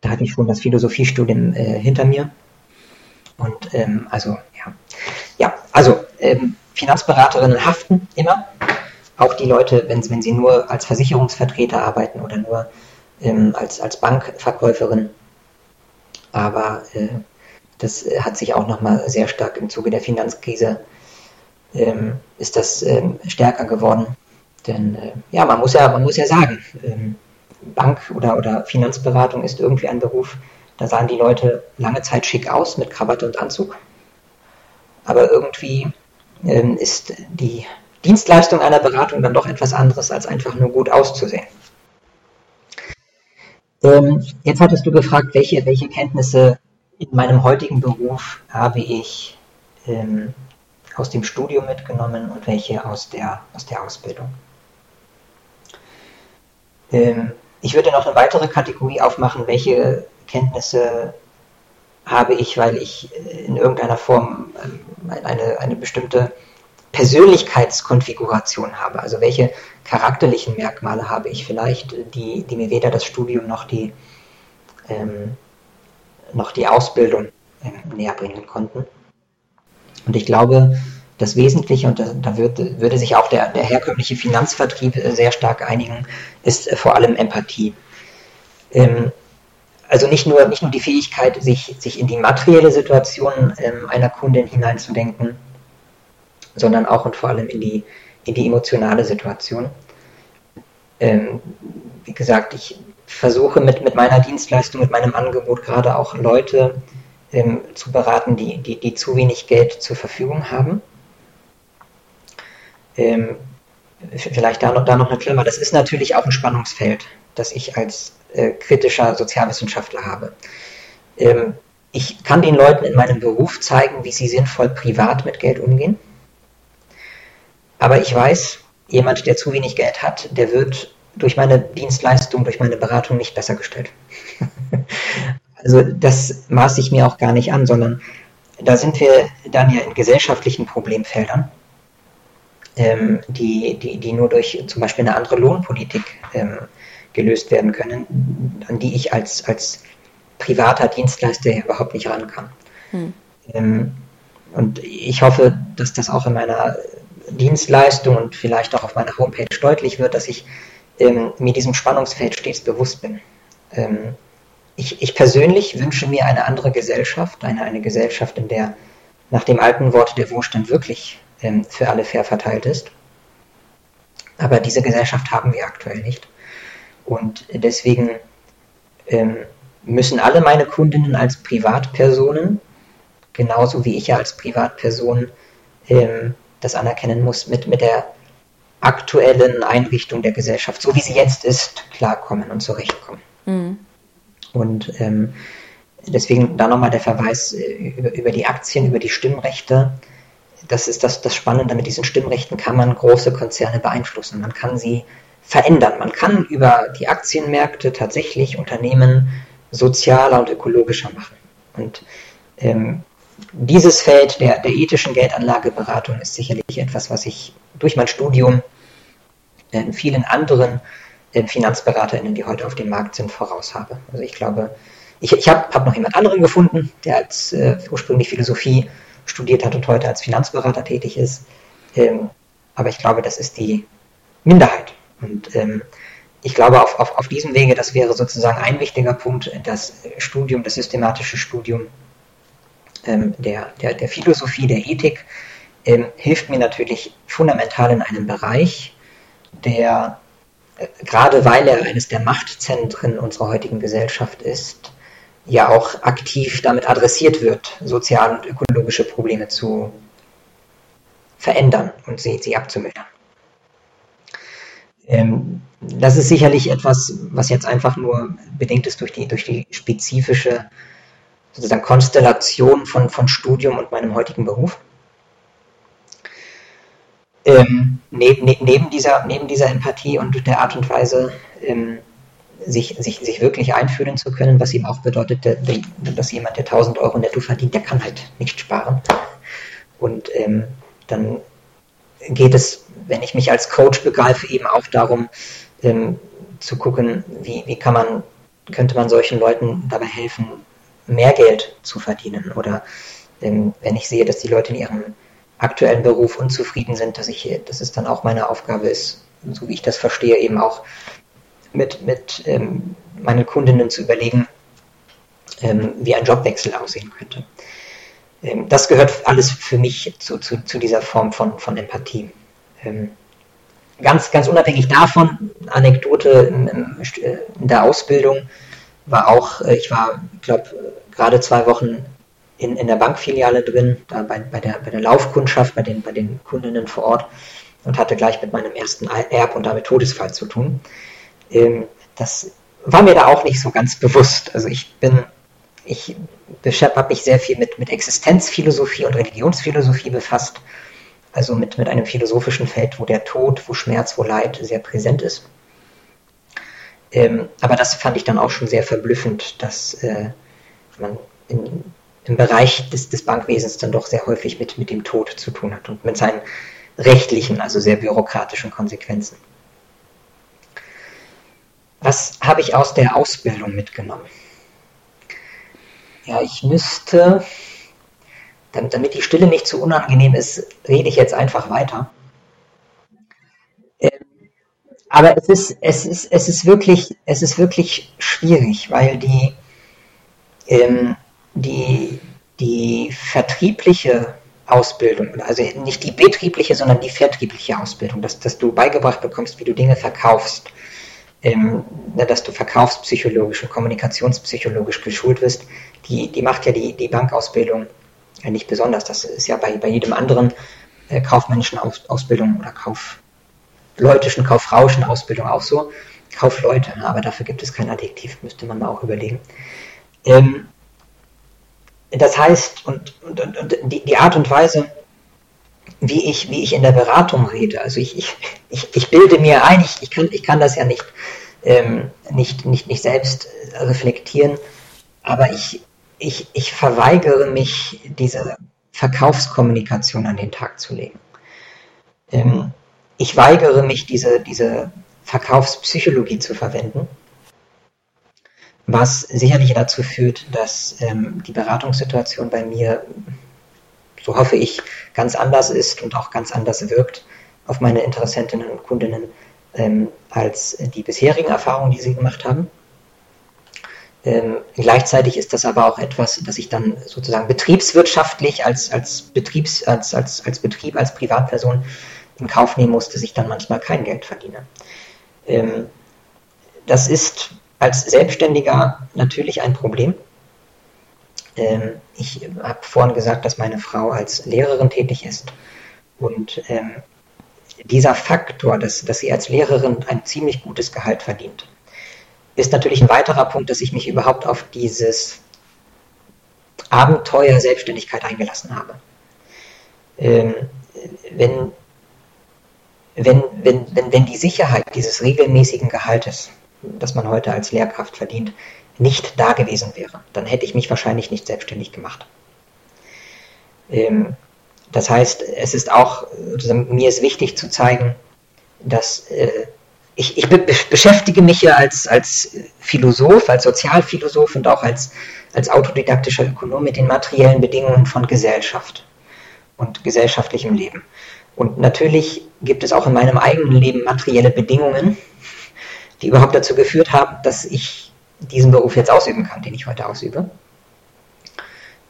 Da hatte ich schon das Philosophiestudium äh, hinter mir. Und ähm, also, ja. Ja, also ähm, Finanzberaterinnen haften immer auch die Leute, wenn, wenn sie nur als Versicherungsvertreter arbeiten oder nur ähm, als, als Bankverkäuferin. Aber äh, das hat sich auch nochmal sehr stark im Zuge der Finanzkrise ähm, ist das ähm, stärker geworden. Denn äh, ja, man muss ja, man muss ja sagen, ähm, Bank oder, oder Finanzberatung ist irgendwie ein Beruf, da sahen die Leute lange Zeit schick aus mit Krawatte und Anzug. Aber irgendwie ähm, ist die Dienstleistung einer Beratung dann doch etwas anderes, als einfach nur gut auszusehen. Ähm, jetzt hattest du gefragt, welche, welche Kenntnisse in meinem heutigen Beruf habe ich ähm, aus dem Studium mitgenommen und welche aus der, aus der Ausbildung. Ähm, ich würde noch eine weitere Kategorie aufmachen, welche Kenntnisse habe ich, weil ich in irgendeiner Form ähm, eine, eine bestimmte Persönlichkeitskonfiguration habe. Also welche charakterlichen Merkmale habe ich vielleicht, die, die mir weder das Studium noch die, ähm, noch die Ausbildung äh, näher bringen konnten. Und ich glaube, das Wesentliche, und da, da würde, würde sich auch der, der herkömmliche Finanzvertrieb äh, sehr stark einigen, ist äh, vor allem Empathie. Ähm, also nicht nur, nicht nur die Fähigkeit, sich, sich in die materielle Situation ähm, einer Kundin hineinzudenken, sondern auch und vor allem in die, in die emotionale Situation. Ähm, wie gesagt, ich versuche mit, mit meiner Dienstleistung, mit meinem Angebot gerade auch Leute ähm, zu beraten, die, die, die zu wenig Geld zur Verfügung haben. Ähm, vielleicht da noch, da noch eine Klammer. Das ist natürlich auch ein Spannungsfeld, das ich als äh, kritischer Sozialwissenschaftler habe. Ähm, ich kann den Leuten in meinem Beruf zeigen, wie sie sinnvoll privat mit Geld umgehen. Aber ich weiß, jemand, der zu wenig Geld hat, der wird durch meine Dienstleistung, durch meine Beratung nicht besser gestellt. <laughs> also das maße ich mir auch gar nicht an, sondern da sind wir dann ja in gesellschaftlichen Problemfeldern, ähm, die, die, die nur durch zum Beispiel eine andere Lohnpolitik ähm, gelöst werden können, an die ich als, als privater Dienstleister überhaupt nicht rankam. Hm. Ähm, und ich hoffe, dass das auch in meiner Dienstleistung und vielleicht auch auf meiner Homepage deutlich wird, dass ich ähm, mir diesem Spannungsfeld stets bewusst bin. Ähm, ich, ich, persönlich wünsche mir eine andere Gesellschaft, eine, eine Gesellschaft, in der nach dem alten Wort der Wohlstand wirklich ähm, für alle fair verteilt ist. Aber diese Gesellschaft haben wir aktuell nicht. Und deswegen ähm, müssen alle meine Kundinnen als Privatpersonen, genauso wie ich ja als Privatperson ähm, das anerkennen muss, mit, mit der aktuellen Einrichtung der Gesellschaft, so wie sie jetzt ist, klarkommen und zurechtkommen. Mhm. Und ähm, deswegen da nochmal der Verweis äh, über, über, die Aktien, über die Stimmrechte. Das ist das, das Spannende. Mit diesen Stimmrechten kann man große Konzerne beeinflussen. Man kann sie verändern. Man kann über die Aktienmärkte tatsächlich Unternehmen sozialer und ökologischer machen. Und ähm, dieses Feld der, der ethischen Geldanlageberatung ist sicherlich etwas, was ich durch mein Studium äh, vielen anderen äh, FinanzberaterInnen, die heute auf dem Markt sind, voraus habe. Also ich glaube, ich, ich habe hab noch jemand anderen gefunden, der als äh, ursprünglich Philosophie studiert hat und heute als Finanzberater tätig ist. Ähm, aber ich glaube, das ist die Minderheit. Und ähm, ich glaube, auf, auf, auf diesem Wege, das wäre sozusagen ein wichtiger Punkt, das Studium, das systematische Studium ähm, der, der, der Philosophie, der Ethik, ähm, hilft mir natürlich fundamental in einem Bereich, der, äh, gerade weil er eines der Machtzentren unserer heutigen Gesellschaft ist, ja auch aktiv damit adressiert wird, soziale und ökologische Probleme zu verändern und sie, sie abzumildern. Ähm, das ist sicherlich etwas, was jetzt einfach nur bedingt ist durch die, durch die spezifische sozusagen Konstellation von, von Studium und meinem heutigen Beruf. Ähm, neben, ne, neben, dieser, neben dieser Empathie und der Art und Weise, ähm, sich, sich, sich wirklich einfühlen zu können, was ihm auch bedeutet, dass jemand, der 1000 Euro netto verdient, der kann halt nicht sparen. Und ähm, dann geht es, wenn ich mich als Coach begreife, eben auch darum, ähm, zu gucken, wie, wie kann man, könnte man solchen Leuten dabei helfen, mehr Geld zu verdienen. Oder ähm, wenn ich sehe, dass die Leute in ihrem aktuellen Beruf unzufrieden sind, dass ich, dass es dann auch meine Aufgabe ist, so wie ich das verstehe, eben auch mit, mit ähm, meinen Kundinnen zu überlegen, ähm, wie ein Jobwechsel aussehen könnte. Ähm, das gehört alles für mich zu, zu, zu dieser Form von, von Empathie. Ähm, ganz, ganz unabhängig davon, Anekdote in, in der Ausbildung war auch, äh, ich war, ich glaube, gerade zwei Wochen in, in der Bankfiliale drin, da bei, bei, der, bei der Laufkundschaft, bei den, bei den Kundinnen vor Ort und hatte gleich mit meinem ersten Erb- und damit Todesfall zu tun. Ähm, das war mir da auch nicht so ganz bewusst. Also ich bin, ich habe mich sehr viel mit, mit Existenzphilosophie und Religionsphilosophie befasst. Also mit, mit einem philosophischen Feld, wo der Tod, wo Schmerz, wo Leid sehr präsent ist. Ähm, aber das fand ich dann auch schon sehr verblüffend, dass äh, man in, im Bereich des, des Bankwesens dann doch sehr häufig mit, mit dem Tod zu tun hat und mit seinen rechtlichen, also sehr bürokratischen Konsequenzen. Was habe ich aus der Ausbildung mitgenommen? Ja, ich müsste, damit die Stille nicht zu unangenehm ist, rede ich jetzt einfach weiter. Aber es ist, es ist, es ist wirklich, es ist wirklich schwierig, weil die, ähm, die, die vertriebliche Ausbildung, also nicht die betriebliche, sondern die vertriebliche Ausbildung, dass, dass du beigebracht bekommst, wie du Dinge verkaufst, ähm, dass du verkaufspsychologisch und kommunikationspsychologisch geschult wirst, die, die macht ja die, die Bankausbildung nicht besonders. Das ist ja bei, bei jedem anderen äh, kaufmännischen Aus, Ausbildung oder Kauf, leutischen, kauffrauischen Ausbildung auch so. Kaufleute, aber dafür gibt es kein Adjektiv, müsste man mal auch überlegen. Ähm, das heißt, und, und, und, die, die, Art und Weise, wie ich, wie ich in der Beratung rede, also ich, ich, ich, ich bilde mir ein, ich, ich, kann, ich kann das ja nicht, ähm, nicht, nicht, nicht selbst reflektieren, aber ich, ich, ich verweigere mich, diese Verkaufskommunikation an den Tag zu legen. Ähm, ich weigere mich, diese, diese Verkaufspsychologie zu verwenden, was sicherlich dazu führt, dass ähm, die Beratungssituation bei mir, so hoffe ich, ganz anders ist und auch ganz anders wirkt auf meine Interessentinnen und Kundinnen ähm, als die bisherigen Erfahrungen, die sie gemacht haben. Ähm, gleichzeitig ist das aber auch etwas, das ich dann sozusagen betriebswirtschaftlich als, als, Betriebs, als, als, als Betrieb, als Privatperson in Kauf nehmen muss, dass ich dann manchmal kein Geld verdiene. Ähm, das ist als Selbstständiger natürlich ein Problem. Ähm, ich habe vorhin gesagt, dass meine Frau als Lehrerin tätig ist und ähm, dieser Faktor, dass, dass sie als Lehrerin ein ziemlich gutes Gehalt verdient, ist natürlich ein weiterer Punkt, dass ich mich überhaupt auf dieses Abenteuer Selbstständigkeit eingelassen habe. Ähm, wenn, wenn, wenn, wenn, wenn die Sicherheit dieses regelmäßigen Gehaltes, das man heute als Lehrkraft verdient, nicht da gewesen wäre, dann hätte ich mich wahrscheinlich nicht selbstständig gemacht. Ähm, das heißt, es ist auch, mir ist wichtig zu zeigen, dass äh, ich, ich be beschäftige mich ja als, als Philosoph, als Sozialphilosoph und auch als, als autodidaktischer Ökonom mit den materiellen Bedingungen von Gesellschaft und gesellschaftlichem Leben. Und natürlich gibt es auch in meinem eigenen Leben materielle Bedingungen, die überhaupt dazu geführt haben, dass ich diesen Beruf jetzt ausüben kann, den ich heute ausübe.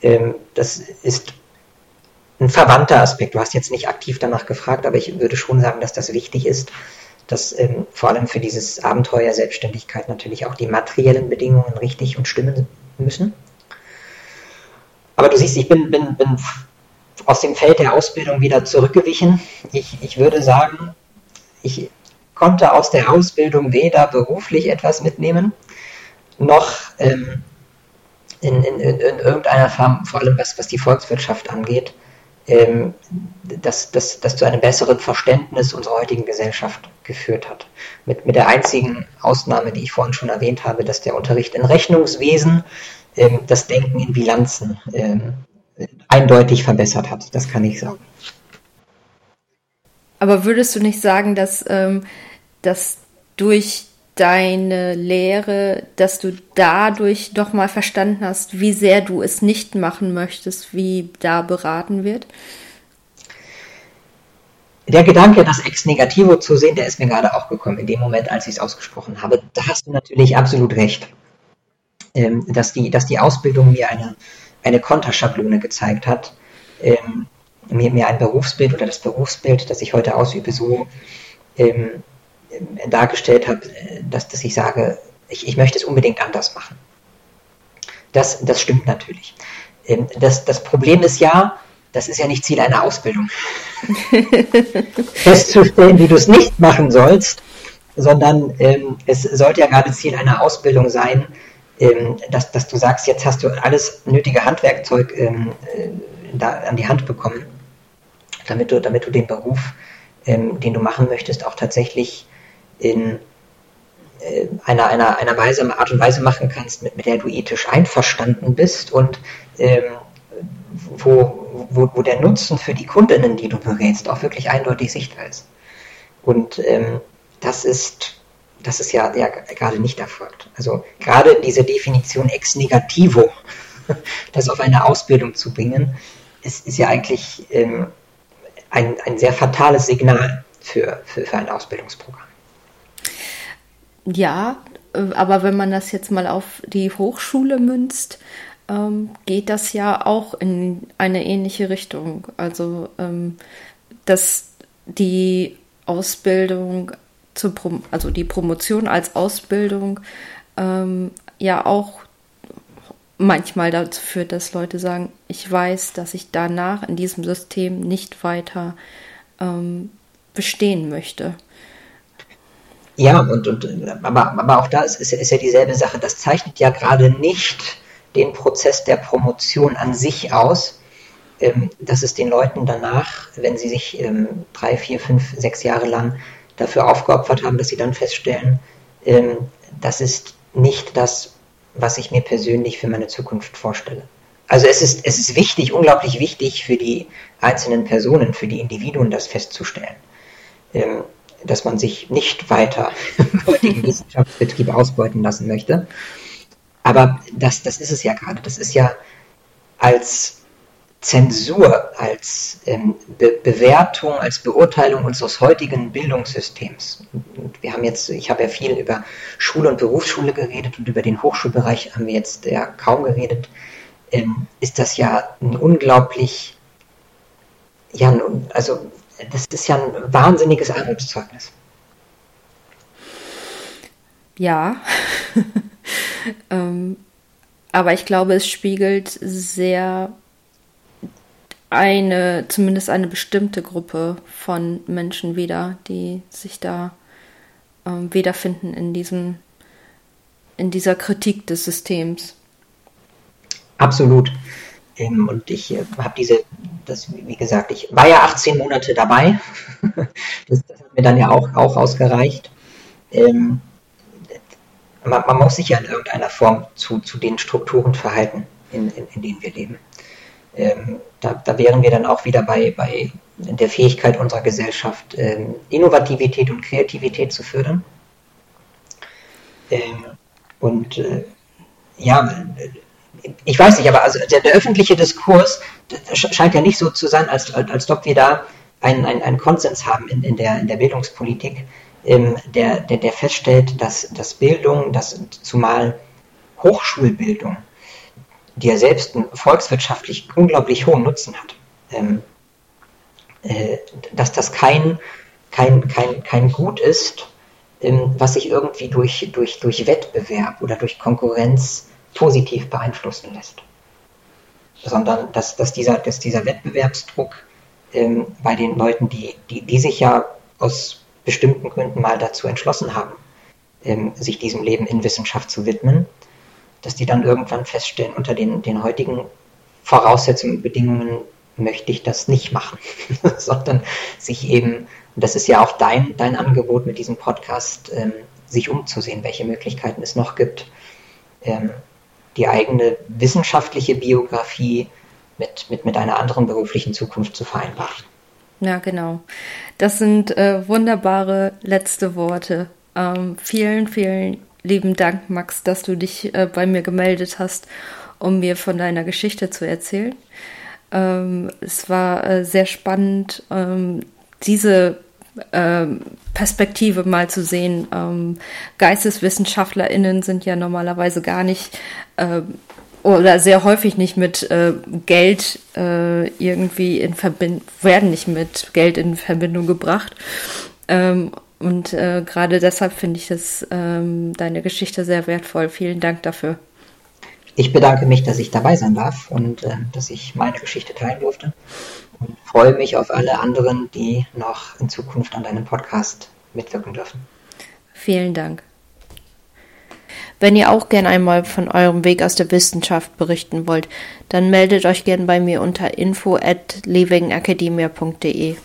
Ähm, das ist ein verwandter Aspekt. Du hast jetzt nicht aktiv danach gefragt, aber ich würde schon sagen, dass das wichtig ist, dass ähm, vor allem für dieses Abenteuer Selbstständigkeit natürlich auch die materiellen Bedingungen richtig und stimmen müssen. Aber du siehst, ich bin, bin, bin aus dem Feld der Ausbildung wieder zurückgewichen. Ich, ich würde sagen, ich konnte aus der Ausbildung weder beruflich etwas mitnehmen, noch ähm, in, in, in, irgendeiner Form, vor allem was, was die Volkswirtschaft angeht, ähm, das, das, das zu einem besseren Verständnis unserer heutigen Gesellschaft geführt hat. Mit, mit der einzigen Ausnahme, die ich vorhin schon erwähnt habe, dass der Unterricht in Rechnungswesen ähm, das Denken in Bilanzen ähm, eindeutig verbessert hat. Das kann ich sagen. Aber würdest du nicht sagen, dass, ähm, dass durch deine Lehre, dass du dadurch doch mal verstanden hast, wie sehr du es nicht machen möchtest, wie da beraten wird? Der Gedanke, das Ex Negativo zu sehen, der ist mir gerade auch gekommen, in dem Moment, als ich es ausgesprochen habe. Da hast du natürlich absolut recht, ähm, dass, die, dass die Ausbildung mir eine, eine Konterschablone gezeigt hat, ähm, mir, mir ein Berufsbild oder das Berufsbild, das ich heute ausübe, so ähm, dargestellt habe, dass, dass ich sage, ich, ich möchte es unbedingt anders machen. Das, das stimmt natürlich. Ähm, das, das Problem ist ja, das ist ja nicht Ziel einer Ausbildung. <laughs> Festzustellen, wie du es nicht machen sollst, sondern ähm, es sollte ja gerade Ziel einer Ausbildung sein, ähm, dass, dass du sagst, jetzt hast du alles nötige Handwerkzeug ähm, äh, da an die Hand bekommen, damit du, damit du den Beruf, ähm, den du machen möchtest, auch tatsächlich in äh, einer, einer, einer Weise, Art und Weise machen kannst, mit, mit der du ethisch einverstanden bist und ähm, wo, wo, wo der Nutzen für die Kundinnen, die du berätst, auch wirklich eindeutig sichtbar ist. Und ähm, das ist das ist ja, ja gerade nicht erfolgt. Also gerade diese Definition ex negativo, <laughs> das auf eine Ausbildung zu bringen, ist, ist ja eigentlich ähm, ein, ein sehr fatales Signal für, für, für ein Ausbildungsprogramm. Ja, äh, aber wenn man das jetzt mal auf die Hochschule münzt, ähm, geht das ja auch in eine ähnliche Richtung. Also, ähm, dass die Ausbildung zur Prom also die Promotion als Ausbildung ähm, ja auch manchmal dazu führt, dass Leute sagen, ich weiß, dass ich danach in diesem System nicht weiter ähm, bestehen möchte. Ja, und, und aber, aber auch da ist, ist, ist ja dieselbe Sache. Das zeichnet ja gerade nicht den Prozess der Promotion an sich aus, ähm, dass es den Leuten danach, wenn sie sich ähm, drei, vier, fünf, sechs Jahre lang dafür aufgeopfert haben, dass sie dann feststellen, ähm, das ist nicht das, was ich mir persönlich für meine Zukunft vorstelle. Also es ist, es ist wichtig, unglaublich wichtig für die einzelnen Personen, für die Individuen das festzustellen. Ähm, dass man sich nicht weiter <laughs> im heutigen Wissenschaftsbetrieb ausbeuten lassen möchte. Aber das, das ist es ja gerade. Das ist ja als Zensur, als ähm, Be Bewertung, als Beurteilung unseres heutigen Bildungssystems. Und wir haben jetzt, ich habe ja viel über Schule und Berufsschule geredet und über den Hochschulbereich haben wir jetzt ja kaum geredet. Ähm, ist das ja ein unglaublich, ja, also das ist ja ein wahnsinniges Armutszeugnis. Ja. <laughs> ähm, aber ich glaube, es spiegelt sehr eine, zumindest eine bestimmte Gruppe von Menschen wider, die sich da ähm, wiederfinden in diesem, in dieser Kritik des Systems. Absolut. Ähm, und ich äh, habe diese, das, wie gesagt, ich war ja 18 Monate dabei. <laughs> das, das, hat mir dann ja auch, auch ausgereicht. Ähm, man, man, muss sich ja in irgendeiner Form zu, zu den Strukturen verhalten, in, in, in denen wir leben. Ähm, da, da, wären wir dann auch wieder bei, bei der Fähigkeit unserer Gesellschaft, ähm, Innovativität und Kreativität zu fördern. Ähm, und äh, ja, ich weiß nicht, aber also der, der öffentliche Diskurs scheint ja nicht so zu sein, als, als, ob wir da einen, einen, einen Konsens haben in, in, der, in der Bildungspolitik, ähm, der, der, der feststellt, dass, dass Bildung, dass zumal Hochschulbildung, die ja selbst einen volkswirtschaftlich unglaublich hohen Nutzen hat, ähm, äh, dass das kein, kein, kein, kein Gut ist, ähm, was sich irgendwie durch, durch, durch Wettbewerb oder durch Konkurrenz positiv beeinflussen lässt. Sondern dass, dass, dieser, dass dieser Wettbewerbsdruck ähm, bei den Leuten, die, die, die sich ja aus bestimmten Gründen mal dazu entschlossen haben, ähm, sich diesem Leben in Wissenschaft zu widmen, dass die dann irgendwann feststellen, unter den, den heutigen Voraussetzungen und Bedingungen möchte ich das nicht machen, <laughs> sondern sich eben, und das ist ja auch dein, dein Angebot mit diesem Podcast, ähm, sich umzusehen, welche Möglichkeiten es noch gibt, ähm, die eigene wissenschaftliche Biografie mit, mit, mit einer anderen beruflichen Zukunft zu vereinbaren. Ja, genau. Das sind äh, wunderbare letzte Worte. Ähm, vielen, vielen lieben Dank, Max, dass du dich äh, bei mir gemeldet hast, um mir von deiner Geschichte zu erzählen. Ähm, es war äh, sehr spannend, ähm, diese ähm, Perspektive mal zu sehen. Ähm, GeisteswissenschaftlerInnen sind ja normalerweise gar nicht äh, oder sehr häufig nicht mit äh, Geld äh, irgendwie in Verbindung, werden nicht mit Geld in Verbindung gebracht. Ähm, und äh, gerade deshalb finde ich das, ähm, deine Geschichte sehr wertvoll. Vielen Dank dafür. Ich bedanke mich, dass ich dabei sein darf und äh, dass ich meine Geschichte teilen durfte und freue mich auf alle anderen, die noch in Zukunft an deinem Podcast mitwirken dürfen. Vielen Dank. Wenn ihr auch gern einmal von eurem Weg aus der Wissenschaft berichten wollt, dann meldet euch gern bei mir unter info at livingacademia.de.